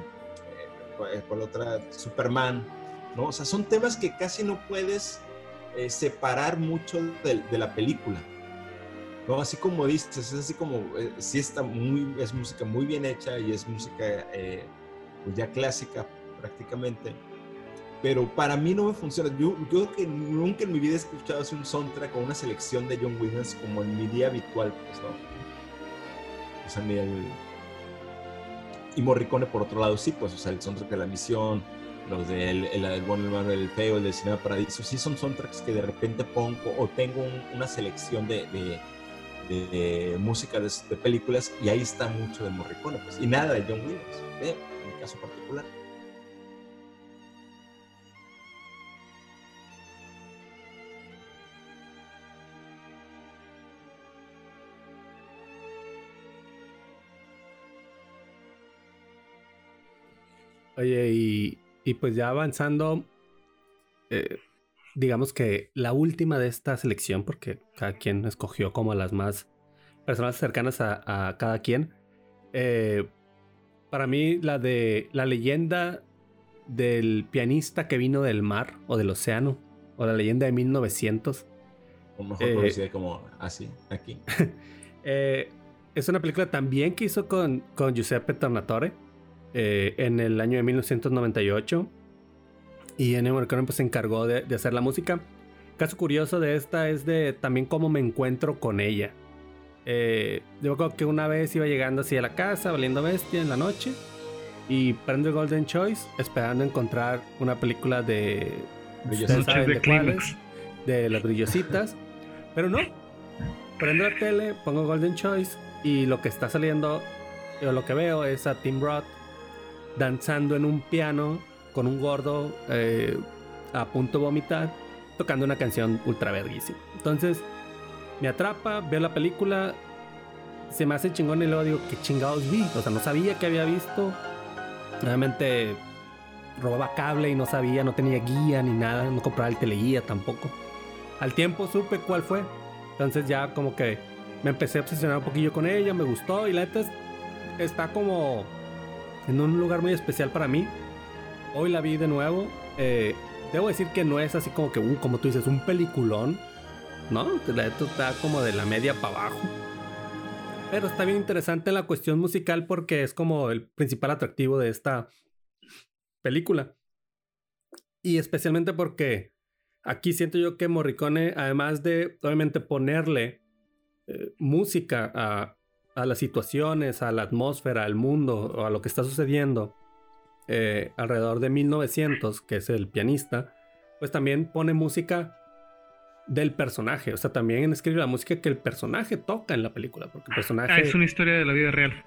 la otra, Superman, ¿no? O sea, son temas que casi no puedes separar mucho de, la película. Así como dices, es así como, sí está muy, es música muy bien hecha y es música pues ya clásica prácticamente pero para mí no me funciona. Yo, creo que nunca en mi vida he escuchado así un soundtrack con una selección de John Williams como en mi día habitual, pues, ¿no? O sea, ni el... Y Morricone, por otro lado, sí, pues, o sea, el soundtrack de La Misión, los del el, el, bueno, el malo, feo, el de Cinema Paradiso, sí son soundtracks que de repente pongo o tengo una selección de, de, de, música de, películas y ahí está mucho de Morricone, pues, y nada de John Williams, ¿eh? en mi caso particular. Oye, y, pues ya avanzando, eh, digamos que la última de esta selección, porque cada quien escogió como las más personas cercanas a, cada quien. Eh, para mí, la de la leyenda del pianista que vino del mar o del océano, o la leyenda de 1900. O mejor eh, conocida como así, aquí. es una película también que hizo con, con Giuseppe Tornatore eh, en el año de 1998. Y Ennio Morricone pues, se encargó de, hacer la música. Caso curioso de esta es de también cómo me encuentro con ella. Eh, yo creo que una vez iba llegando así a la casa, valiendo bestia en la noche. Y prendo Golden Choice esperando encontrar una película de... de, de las brillositas. pero no. Prendo la tele, pongo Golden Choice y lo que está saliendo, yo lo que veo es a Tim Roth danzando en un piano con un gordo eh, a punto de vomitar, tocando una canción ultra verguísima. Entonces, me atrapa, veo la película, se me hace chingón y luego digo, ¿qué chingados vi? O sea, no sabía que había visto. Realmente robaba cable y no sabía, no tenía guía ni nada, no compraba el teleguía tampoco. Al tiempo supe cuál fue. Entonces ya como que me empecé a obsesionar un poquillo con ella, me gustó y la neta está como en un lugar muy especial para mí. Hoy la vi de nuevo. Eh, debo decir que no es así como que, uh, como tú dices, un peliculón. No, neta está como de la media para abajo. Pero está bien interesante la cuestión musical porque es como el principal atractivo de esta película. Y especialmente porque aquí siento yo que Morricone, además de obviamente ponerle eh, música a, a las situaciones, a la atmósfera, al mundo o a lo que está sucediendo eh, alrededor de 1900, que es el pianista, pues también pone música del personaje. O sea, también escribe la música que el personaje toca en la película. Porque el personaje. Ah, es una historia de la vida real.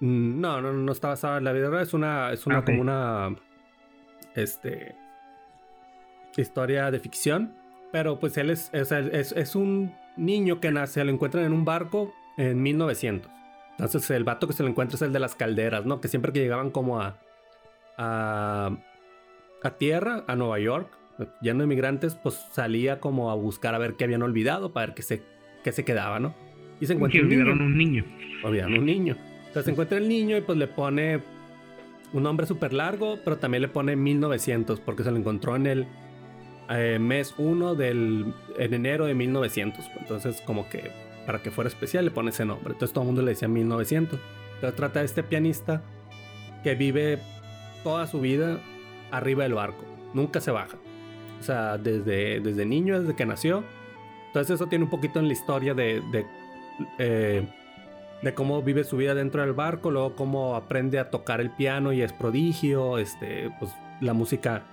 Mm, no, no, no está basada en la vida real. Es una, es una ah, como una. Este. Historia de ficción. Pero pues él es, es, es, es un niño que nace, lo encuentran en un barco en 1900. Entonces el vato que se lo encuentra es el de las calderas, ¿no? Que siempre que llegaban como a, a, a tierra, a Nueva York, lleno de migrantes, pues salía como a buscar a ver qué habían olvidado para ver qué se, qué se quedaba, ¿no? Y se encuentra un niño. un niño. Olvidaron un niño. Entonces se encuentra el niño y pues le pone un nombre súper largo, pero también le pone 1900 porque se lo encontró en el eh, mes 1 del en enero de 1900. Entonces como que para que fuera especial le pone ese nombre. Entonces todo el mundo le decía 1900. Entonces trata de este pianista que vive toda su vida arriba del barco. Nunca se baja. O sea, desde, desde niño, desde que nació. Entonces eso tiene un poquito en la historia de, de, eh, de cómo vive su vida dentro del barco, luego cómo aprende a tocar el piano y es prodigio. Este, pues la música,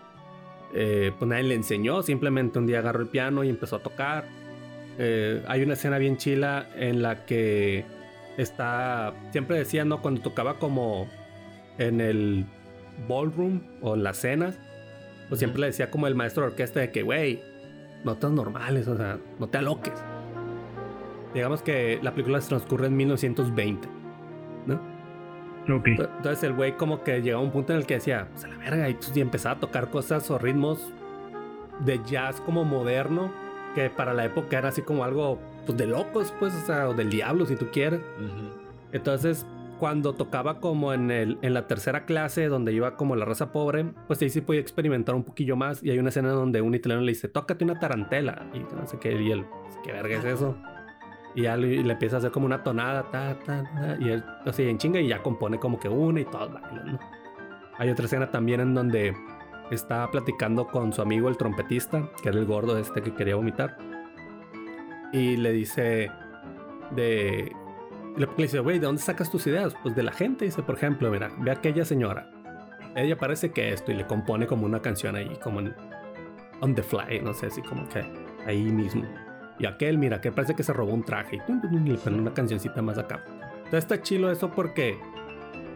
eh, pues nadie le enseñó, simplemente un día agarró el piano y empezó a tocar. Eh, hay una escena bien chila en la que está, siempre decía, ¿no? Cuando tocaba como en el ballroom o en las cenas, pues siempre le decía como el maestro de orquesta de que, güey, notas normales, o sea, no te aloques. Digamos que la película se transcurre en 1920, ¿no? Entonces el güey como que llegaba a un punto en el que decía, pues a la verga, y, y empezaba a tocar cosas o ritmos de jazz como moderno que para la época era así como algo pues, de locos, pues, o sea, o del diablo, si tú quieres. Entonces, cuando tocaba como en, el, en la tercera clase, donde iba como la raza pobre, pues ahí sí podía experimentar un poquillo más. Y hay una escena donde un italiano le dice, tócate una tarantela. Y no sé qué, y él, ¿qué verga es eso? Y ya le, empieza a hacer como una tonada, ta, ta, ta, y él así en chinga y ya compone como que una y todo. Hay otra escena también en donde está platicando con su amigo el trompetista, que era el gordo este que quería vomitar. Y le dice de... Le dice, güey, ¿de dónde sacas tus ideas? Pues de la gente. Dice, por ejemplo, mira, ve a aquella señora. Ella parece que esto y le compone como una canción ahí, como en on the fly, no sé, así como que ahí mismo. Y aquel, mira, que parece que se robó un traje y, le pone una cancioncita más acá. Entonces está chilo eso porque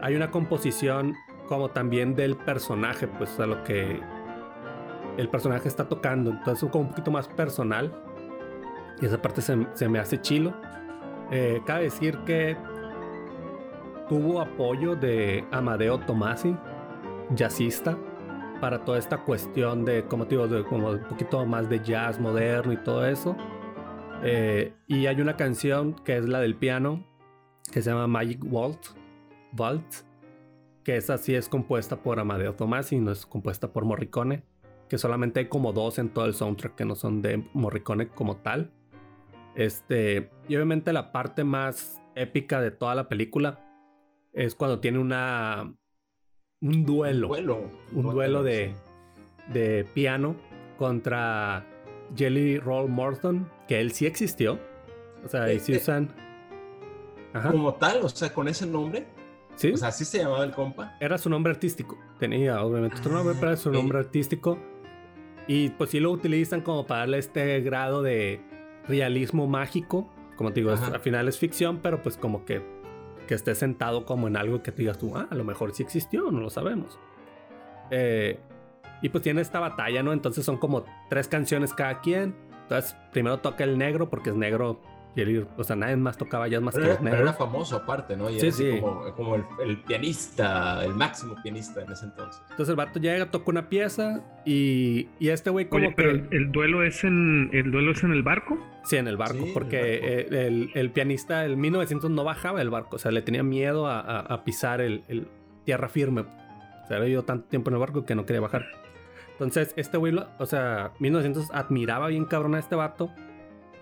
hay una composición como también del personaje, pues a lo que el personaje está tocando. Entonces es como un poquito más personal. Y esa parte se, me hace chilo. Eh, cabe decir que tuvo apoyo de Amadeo Tomasi, jazzista, para toda esta cuestión de, como te digo, de como un poquito más de jazz moderno y todo eso. Eh, y hay una canción que es la del piano, que se llama Magic Vault, Vault que esa sí es compuesta por Amadeo Tomás y no es compuesta por Morricone, que solamente hay como dos en todo el soundtrack que no son de Morricone como tal. Este, y obviamente la parte más épica de toda la película es cuando tiene una un duelo. Un duelo, de, de piano contra Jelly Roll Morton, que él sí existió. O sea, y si usan. Como tal, o sea, con ese nombre. Sí. O sea, así se llamaba el compa. Era su nombre artístico. Tenía, obviamente, otro nombre, pero era su nombre artístico. Y pues sí lo utilizan como para darle este grado de realismo mágico. Como te digo, al final es ficción, pero pues como que, que esté sentado como en algo que te digas tú, ah, a lo mejor sí existió, no lo sabemos. Eh, y pues tiene esta batalla, ¿no? Entonces son como tres canciones cada quien. Entonces primero toca el negro porque es negro o sea, nadie más tocaba jazz más que los Pero era famoso aparte, ¿no? Y sí, sí. Como, el, pianista, el máximo pianista en ese entonces. Entonces el vato llega, toca una pieza y, y este güey como Oye, pero el, duelo es en el duelo es en el barco. Sí, en el barco, porque eh, el, el, pianista, el 1900 no bajaba el barco, o sea, le tenía miedo a, a, pisar el, tierra firme. O sea, había ido tanto tiempo en el barco que no quería bajar. Entonces, este güey, o sea, 1900 admiraba bien cabrón a este vato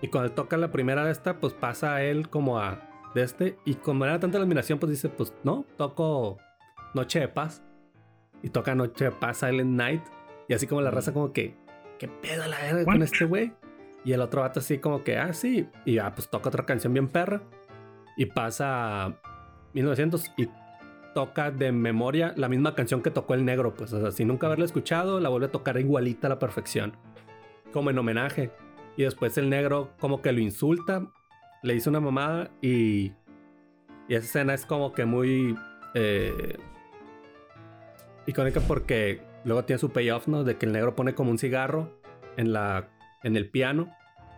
y cuando toca la primera de esta, pues pasa a él como a de este. Y como era tanta la admiración, pues dice, pues no, toco Noche de Paz. Y toca Noche de Paz, Silent Night. Y así como la raza como que, ¿qué pedo la verga con este güey? Y el otro vato así como que, ah, sí. Y ya, pues toca otra canción bien perra. Y pasa a 1900 y toca de memoria la misma canción que tocó el negro. Pues, o sea, sin nunca haberla escuchado, la vuelve a tocar igualita a la perfección. Como en homenaje. Y después el negro como que lo insulta, le hizo una mamada y, y esa escena es como que muy eh, icónica porque luego tiene su payoff, ¿no? De que el negro pone como un cigarro en, la, en el piano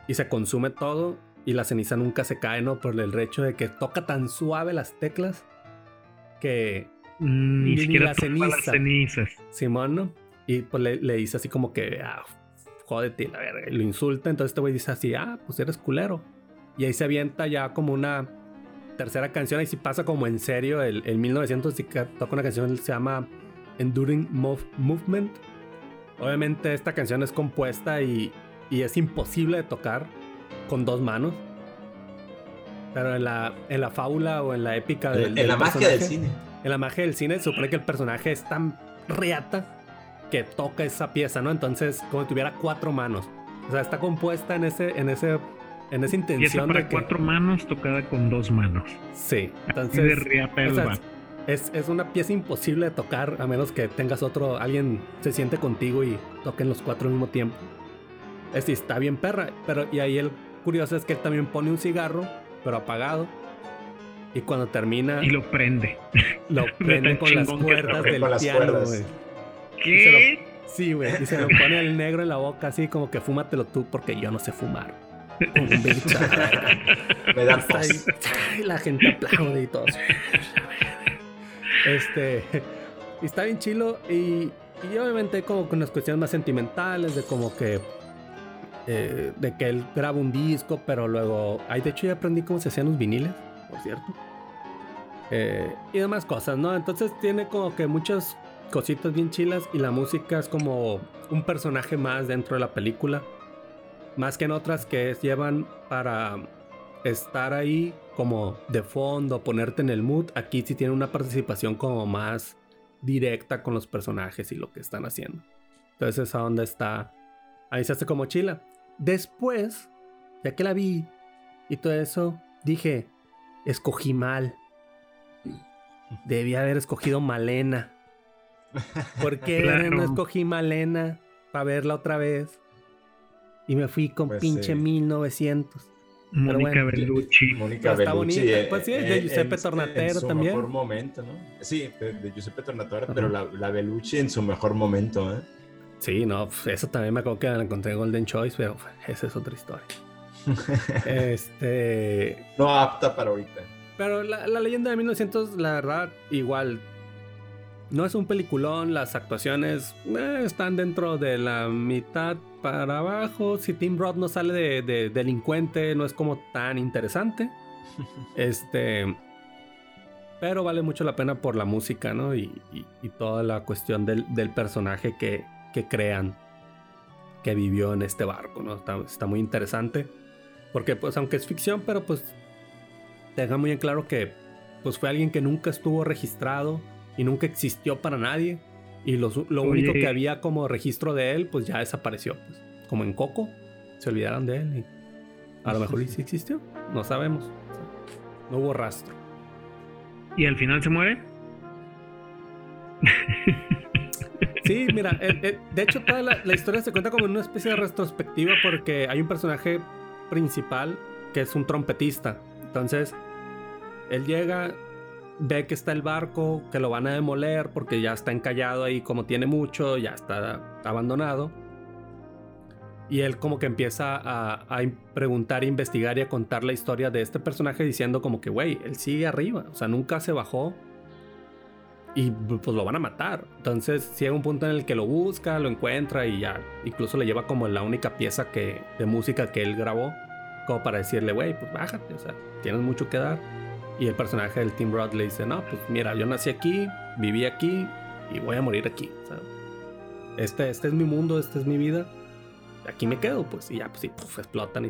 y se consume todo y la ceniza nunca se cae, ¿no? Por el hecho de que toca tan suave las teclas que mm, ni, siquiera la ceniza. Las cenizas. Simón, ¿no? Y pues le, le dice así como que, ah, jódete, la verga. Y lo insulta, entonces este güey dice así, ah, pues eres culero. Y ahí se avienta ya como una tercera canción, ahí sí pasa como en serio. El, el 1900 sí toca una canción que se llama Enduring Movement. Obviamente esta canción es compuesta y, y, es imposible de tocar con dos manos. Pero en la, en la fábula o en la épica del, En la magia del cine. En la magia del cine se supone que el personaje es tan reata que toca esa pieza, ¿no? Entonces, como si tuviera cuatro manos. O sea, está compuesta en ese, en ese, en esa intención para cuatro manos tocada con dos manos. Sí. Entonces, es, es, una pieza imposible de tocar a menos que tengas otro, alguien se siente contigo y toquen los cuatro al mismo tiempo. Es está bien perra, pero y ahí el curioso es que él también pone un cigarro, pero apagado. Y cuando termina. Y lo prende. Lo prende con las cuerdas del piano, ¿Qué? sí, güey. Y se lo pone el negro en la boca así como que fúmatelo tú porque yo no sé fumar. Me da tos. la gente aplaude y todo. Este. Y está bien chilo. Y, y obviamente como con unas cuestiones más sentimentales de como que. Eh, de que él graba un disco, pero luego. Ay, de hecho ya aprendí cómo se hacían los viniles, por cierto. Eh, y demás cosas, ¿no? Entonces tiene como que muchas cositas bien chilas y la música es como un personaje más dentro de la película. Más que en otras que llevan para estar ahí como de fondo, ponerte en el mood. Aquí sí tiene una participación como más directa con los personajes y lo que están haciendo. Entonces esa onda está... Ahí se hace como chila. Después, ya que la vi y todo eso, dije, escogí mal. Debía haber escogido Malena. ¿Por qué no escogí Malena para verla otra vez? Y me fui con pues pinche 1900. Mónica Bellucci. Mónica Bellucci. bonita. Eh, pues sí, de Giuseppe Tornatero en su también. mejor momento, ¿no? Sí, de, Giuseppe Tornatero, pero la, la, Bellucci en su mejor momento, ¿eh? Sí, no, eso también me acuerdo que la encontré Golden Choice, pero esa es otra historia. este. No apta para ahorita. Pero la, la, leyenda de 1900, la verdad, igual no es un peliculón, las actuaciones eh, están dentro de la mitad para abajo. Si Tim Roth no sale de, delincuente, no es como tan interesante. este. Pero vale mucho la pena por la música, ¿no? Y, toda la cuestión del, personaje que, crean que vivió en este barco, ¿no? Está, muy interesante. Porque, pues, aunque es ficción, pero pues deja muy en claro que pues fue alguien que nunca estuvo registrado y nunca existió para nadie. Y lo, único que había como registro de él, pues ya desapareció. Pues, como en Coco, se olvidaron de él. Y a lo mejor sí existió, no sabemos. No hubo rastro. ¿Y al final se muere? Sí, mira, de hecho toda la, historia se cuenta como en una especie de retrospectiva porque hay un personaje principal que es un trompetista. Entonces, él llega, ve que está el barco, que lo van a demoler porque ya está encallado ahí, como tiene mucho, ya está abandonado. Y él como que empieza a, a preguntar, investigar y a contar la historia de este personaje diciendo como que, güey, él sigue arriba, o sea, nunca se bajó y pues lo van a matar. Entonces llega un punto en el que lo busca, lo encuentra y ya incluso le lleva como la única pieza que, de música que él grabó, como para decirle, güey, pues bájate, o sea, tienes mucho que dar. Y el personaje del Tim Roth le dice, no, pues mira, yo nací aquí, viví aquí y voy a morir aquí. este, este es mi mundo, esta es mi vida. Aquí me quedo, pues, y ya, pues pues, explotan y...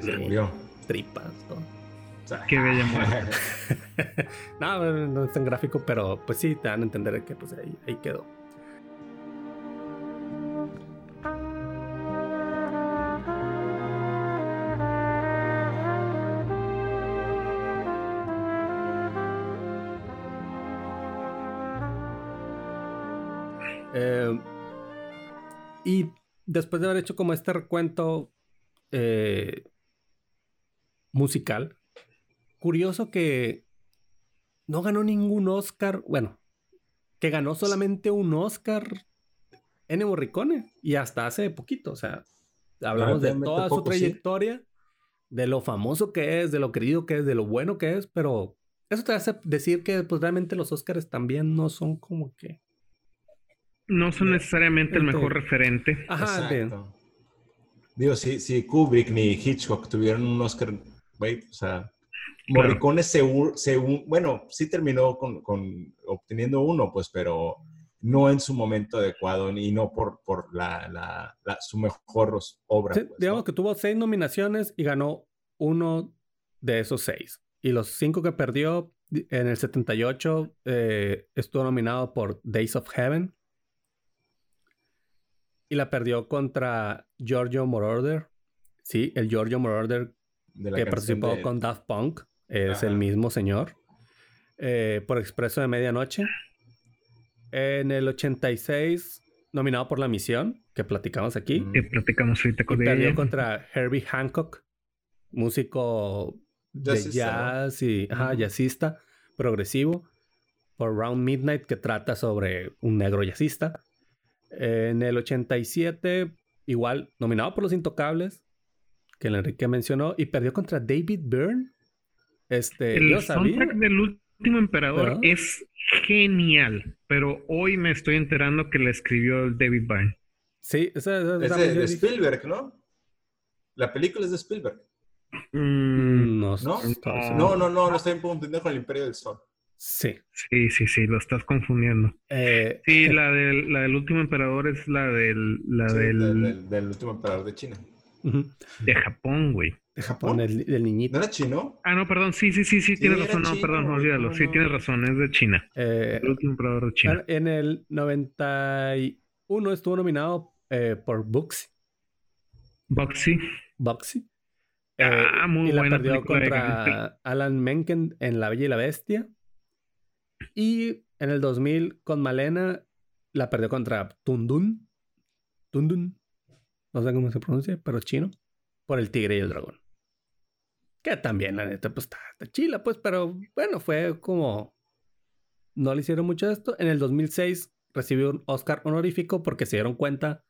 Se murió. Tripas, todo. Qué bella no, no es tan gráfico, pero pues sí, te dan a entender que pues ahí, ahí quedó. Y después de haber hecho como este recuento eh, musical, curioso que no ganó ningún Oscar, bueno, que ganó solamente un Oscar en Morricone y hasta hace poquito, o sea, hablamos de toda su trayectoria, de lo famoso que es, de lo querido que es, de lo bueno que es, pero eso te hace decir que pues realmente los Oscars también no son como que no son necesariamente el mejor referente. Ajá, Exacto. Digo, si, si Kubrick ni Hitchcock tuvieron un Oscar, güey, o sea, Morricone se, bueno, sí terminó con, obteniendo uno, pues, pero no en su momento adecuado y no por, por la, su mejor obra. Pues, digamos que tuvo seis nominaciones y ganó uno de esos seis. Y los cinco que perdió en el 78 eh, estuvo nominado por Days of Heaven. Y la perdió contra Giorgio Moroder. Sí, el Giorgio Moroder que participó con Daft Punk es el mismo señor. Eh, por Expreso de Medianoche. En el 86, nominado por La Misión, que platicamos aquí. Que platicamos ahorita con y Perdió contra Herbie Hancock, músico de jazz y jazzista progresivo. Por Round Midnight, que trata sobre un negro jazzista. En el 87, igual, nominado por Los Intocables, que el Enrique mencionó, y perdió contra David Byrne, este, el soundtrack del último emperador es genial, pero hoy me estoy enterando que le escribió David Byrne. Sí, esa, es de, Spielberg, ¿no? La película es de Spielberg. Mm, no, ¿No? no, no, no, lo estoy confundiendo con el Imperio del Sol. Sí. Sí, sí, sí, lo estás confundiendo. Eh, sí, la del, la del último emperador es la del... La del... del, último emperador de China. De Japón, güey. De Japón, el, niñito. ¿No era chino? Ah, no, perdón, sí, sí, sí, sí, tienes razón, no, perdón, no, olvídalo. sí, tienes razón, es de China. Eh, el último emperador de China. En el 91 estuvo nominado eh, por Buxy. Buxy. Buxy. ah, eh, muy y la perdió contra Alan Menken en La Bella y la Bestia. Y en el 2000 con Malena la perdió contra Tundun. Tundun. No sé cómo se pronuncia, pero chino. Por el tigre y el dragón. Que también, la neta, pues está, chila, pues, pero bueno, fue como. No le hicieron mucho de esto. En el 2006 recibió un Oscar honorífico porque se dieron cuenta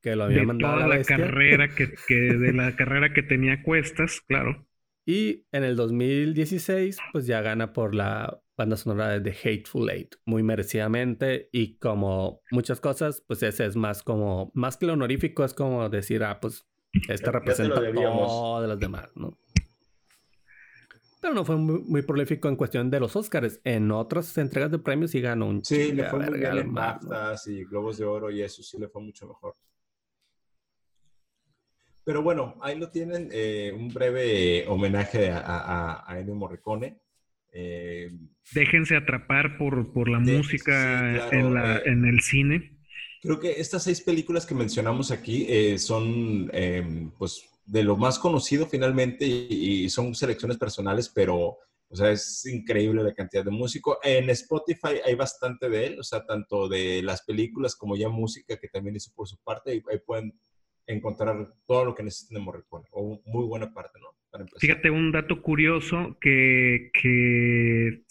que lo había mandado a la, carrera que, de la carrera que tenía cuestas, claro. Y en el 2016, pues ya gana por la banda sonora de The Hateful Eight, muy merecidamente. Y como muchas cosas, pues ese es más como, más que lo honorífico, es como decir, ah, pues este representa todo de los demás, ¿no? Pero no fue muy, prolífico en cuestión de los Oscars. En otras entregas de premios sí ganó un Sí, le fue muy bien en BAFTAs y Globos de Oro y eso sí le fue mucho mejor. Pero bueno, ahí lo tienen, eh, un breve homenaje a, a, Ennio Morricone. Eh, Déjense atrapar por, por la música en, la, en el cine. Creo que estas seis películas que mencionamos aquí son, pues, de lo más conocido finalmente y, son selecciones personales, pero, o sea, es increíble la cantidad de músico. En Spotify hay bastante de él, o sea, tanto de las películas como ya música que también hizo por su parte, y ahí pueden encontrar todo lo que necesiten de Morricone, o muy buena parte, ¿no? Fíjate un dato curioso que, que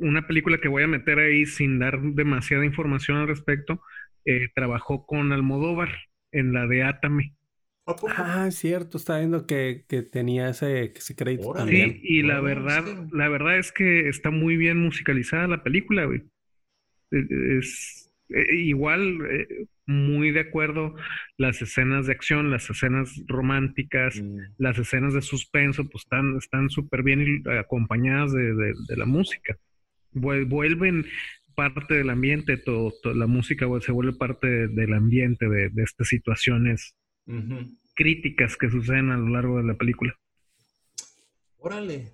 una película que voy a meter ahí sin dar demasiada información al respecto, eh, trabajó con Almodóvar en la de Atame. Ah, es cierto, está viendo que, tenía ese, ese crédito también. Sí, y la verdad, la verdad es que está muy bien musicalizada la película, güey. E, es, e, igual, eh, muy de acuerdo, las escenas de acción, las escenas románticas, mm. las escenas de suspenso, pues están están súper bien acompañadas de, la música. Vuelven parte del ambiente, todo, la música se vuelve parte del ambiente de, estas situaciones críticas que suceden a lo largo de la película. Órale.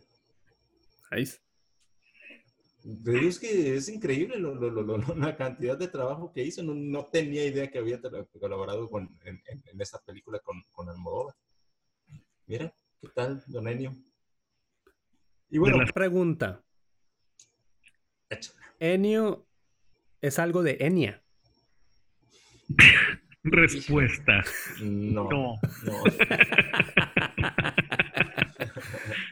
Ahí. Es que es increíble la cantidad de trabajo que hizo. No, tenía idea que había colaborado con, en, esta película con, con Almodóvar. Mira, ¿qué tal, Don Enio? Y bueno. La pregunta. Enio es algo de Enia. Respuesta. No. No.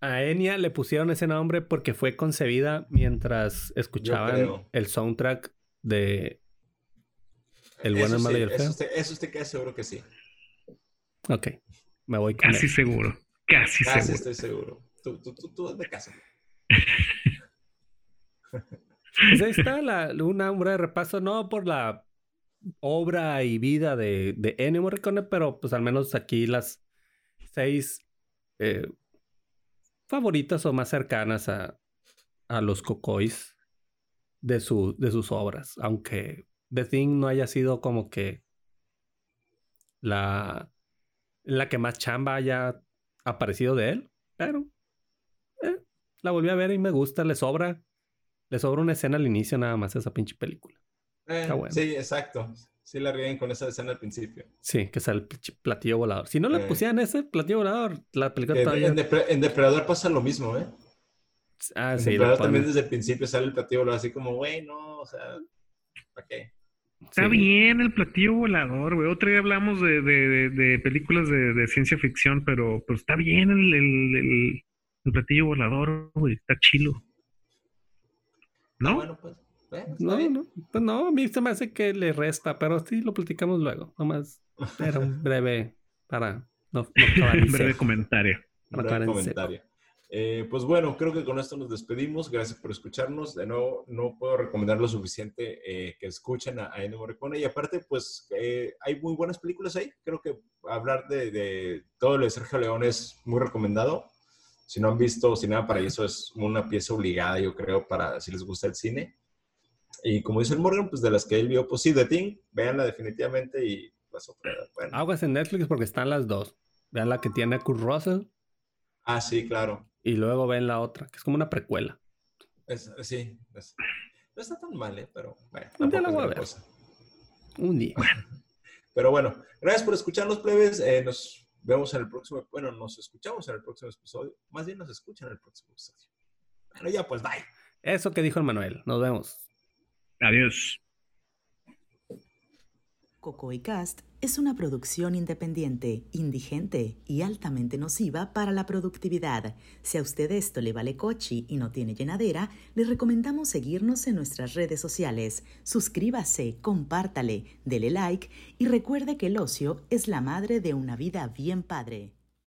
A Enya le pusieron ese nombre porque fue concebida mientras escuchaban el soundtrack de El bueno, el malo y el feo. Eso usted, queda seguro que sí. Ok, me voy Casi seguro. Casi, Casi estoy seguro. Tú, tú, tú, tú de casa. Pues ahí está la, una obra de repaso, no por la obra y vida de, de Ennio Morricone, pero pues al menos aquí las seis eh, favoritas o más cercanas a, a los cocois de, su, de sus obras, aunque The Thing no haya sido como que la, la que más chamba haya aparecido de él, pero eh, la volví a ver y me gusta, le sobra, le sobra una escena al inicio nada más esa pinche película. Eh, sí, exacto. Sí la ríen con esa escena al principio. Sí, que es el platillo volador. Si no le eh. pusieran ese platillo volador, la película todavía... En, Depredador pasa lo mismo, ¿eh? Ah, sí. Depredador también desde el principio sale el platillo volador así como, güey, no, o sea, ¿para qué? Está bien el platillo volador, güey. Otro día hablamos de, de, de, películas de, ciencia ficción, pero pues está bien el, el, el platillo volador, güey. Está chilo. ¿No? bueno, pues. No, no, pues no, a mí se me hace que le resta, pero sí lo platicamos luego. Nomás era un breve para no, no breve comentario. breve comentario. Eh, pues bueno, creo que con esto nos despedimos. Gracias por escucharnos. De nuevo, no puedo recomendar lo suficiente eh, que escuchen a, a Ennio Morricone. Y aparte, pues eh, hay muy buenas películas ahí. Creo que hablar de, de, todo lo de Sergio León es muy recomendado. Si no han visto Cinema Paraíso, es una pieza obligada, yo creo, para si les gusta el cine. Y como dice el Morgan, pues de las que él vio, pues sí, The Thing, véanla definitivamente y las otras, bueno. Aguas en Netflix porque están las dos. Vean la que tiene Kurt Russell. Ah, sí, claro. Y luego ven la otra, que es como una precuela. sí, no está tan mal, ¿eh? pero bueno. Un día la voy a ver. Un día. Pero bueno, gracias por escucharnos, plebes. Eh, nos vemos en el próximo, bueno, nos escuchamos en el próximo episodio. Más bien nos escuchan en el próximo episodio. Bueno, ya pues, bye. Eso que dijo el Manuel. Nos vemos. Adiós. Coco y Cast es una producción independiente, indigente y altamente nociva para la productividad. Si a usted esto le vale cochi y no tiene llenadera, le recomendamos seguirnos en nuestras redes sociales. Suscríbase, compártale, dele like y recuerde que el ocio es la madre de una vida bien padre.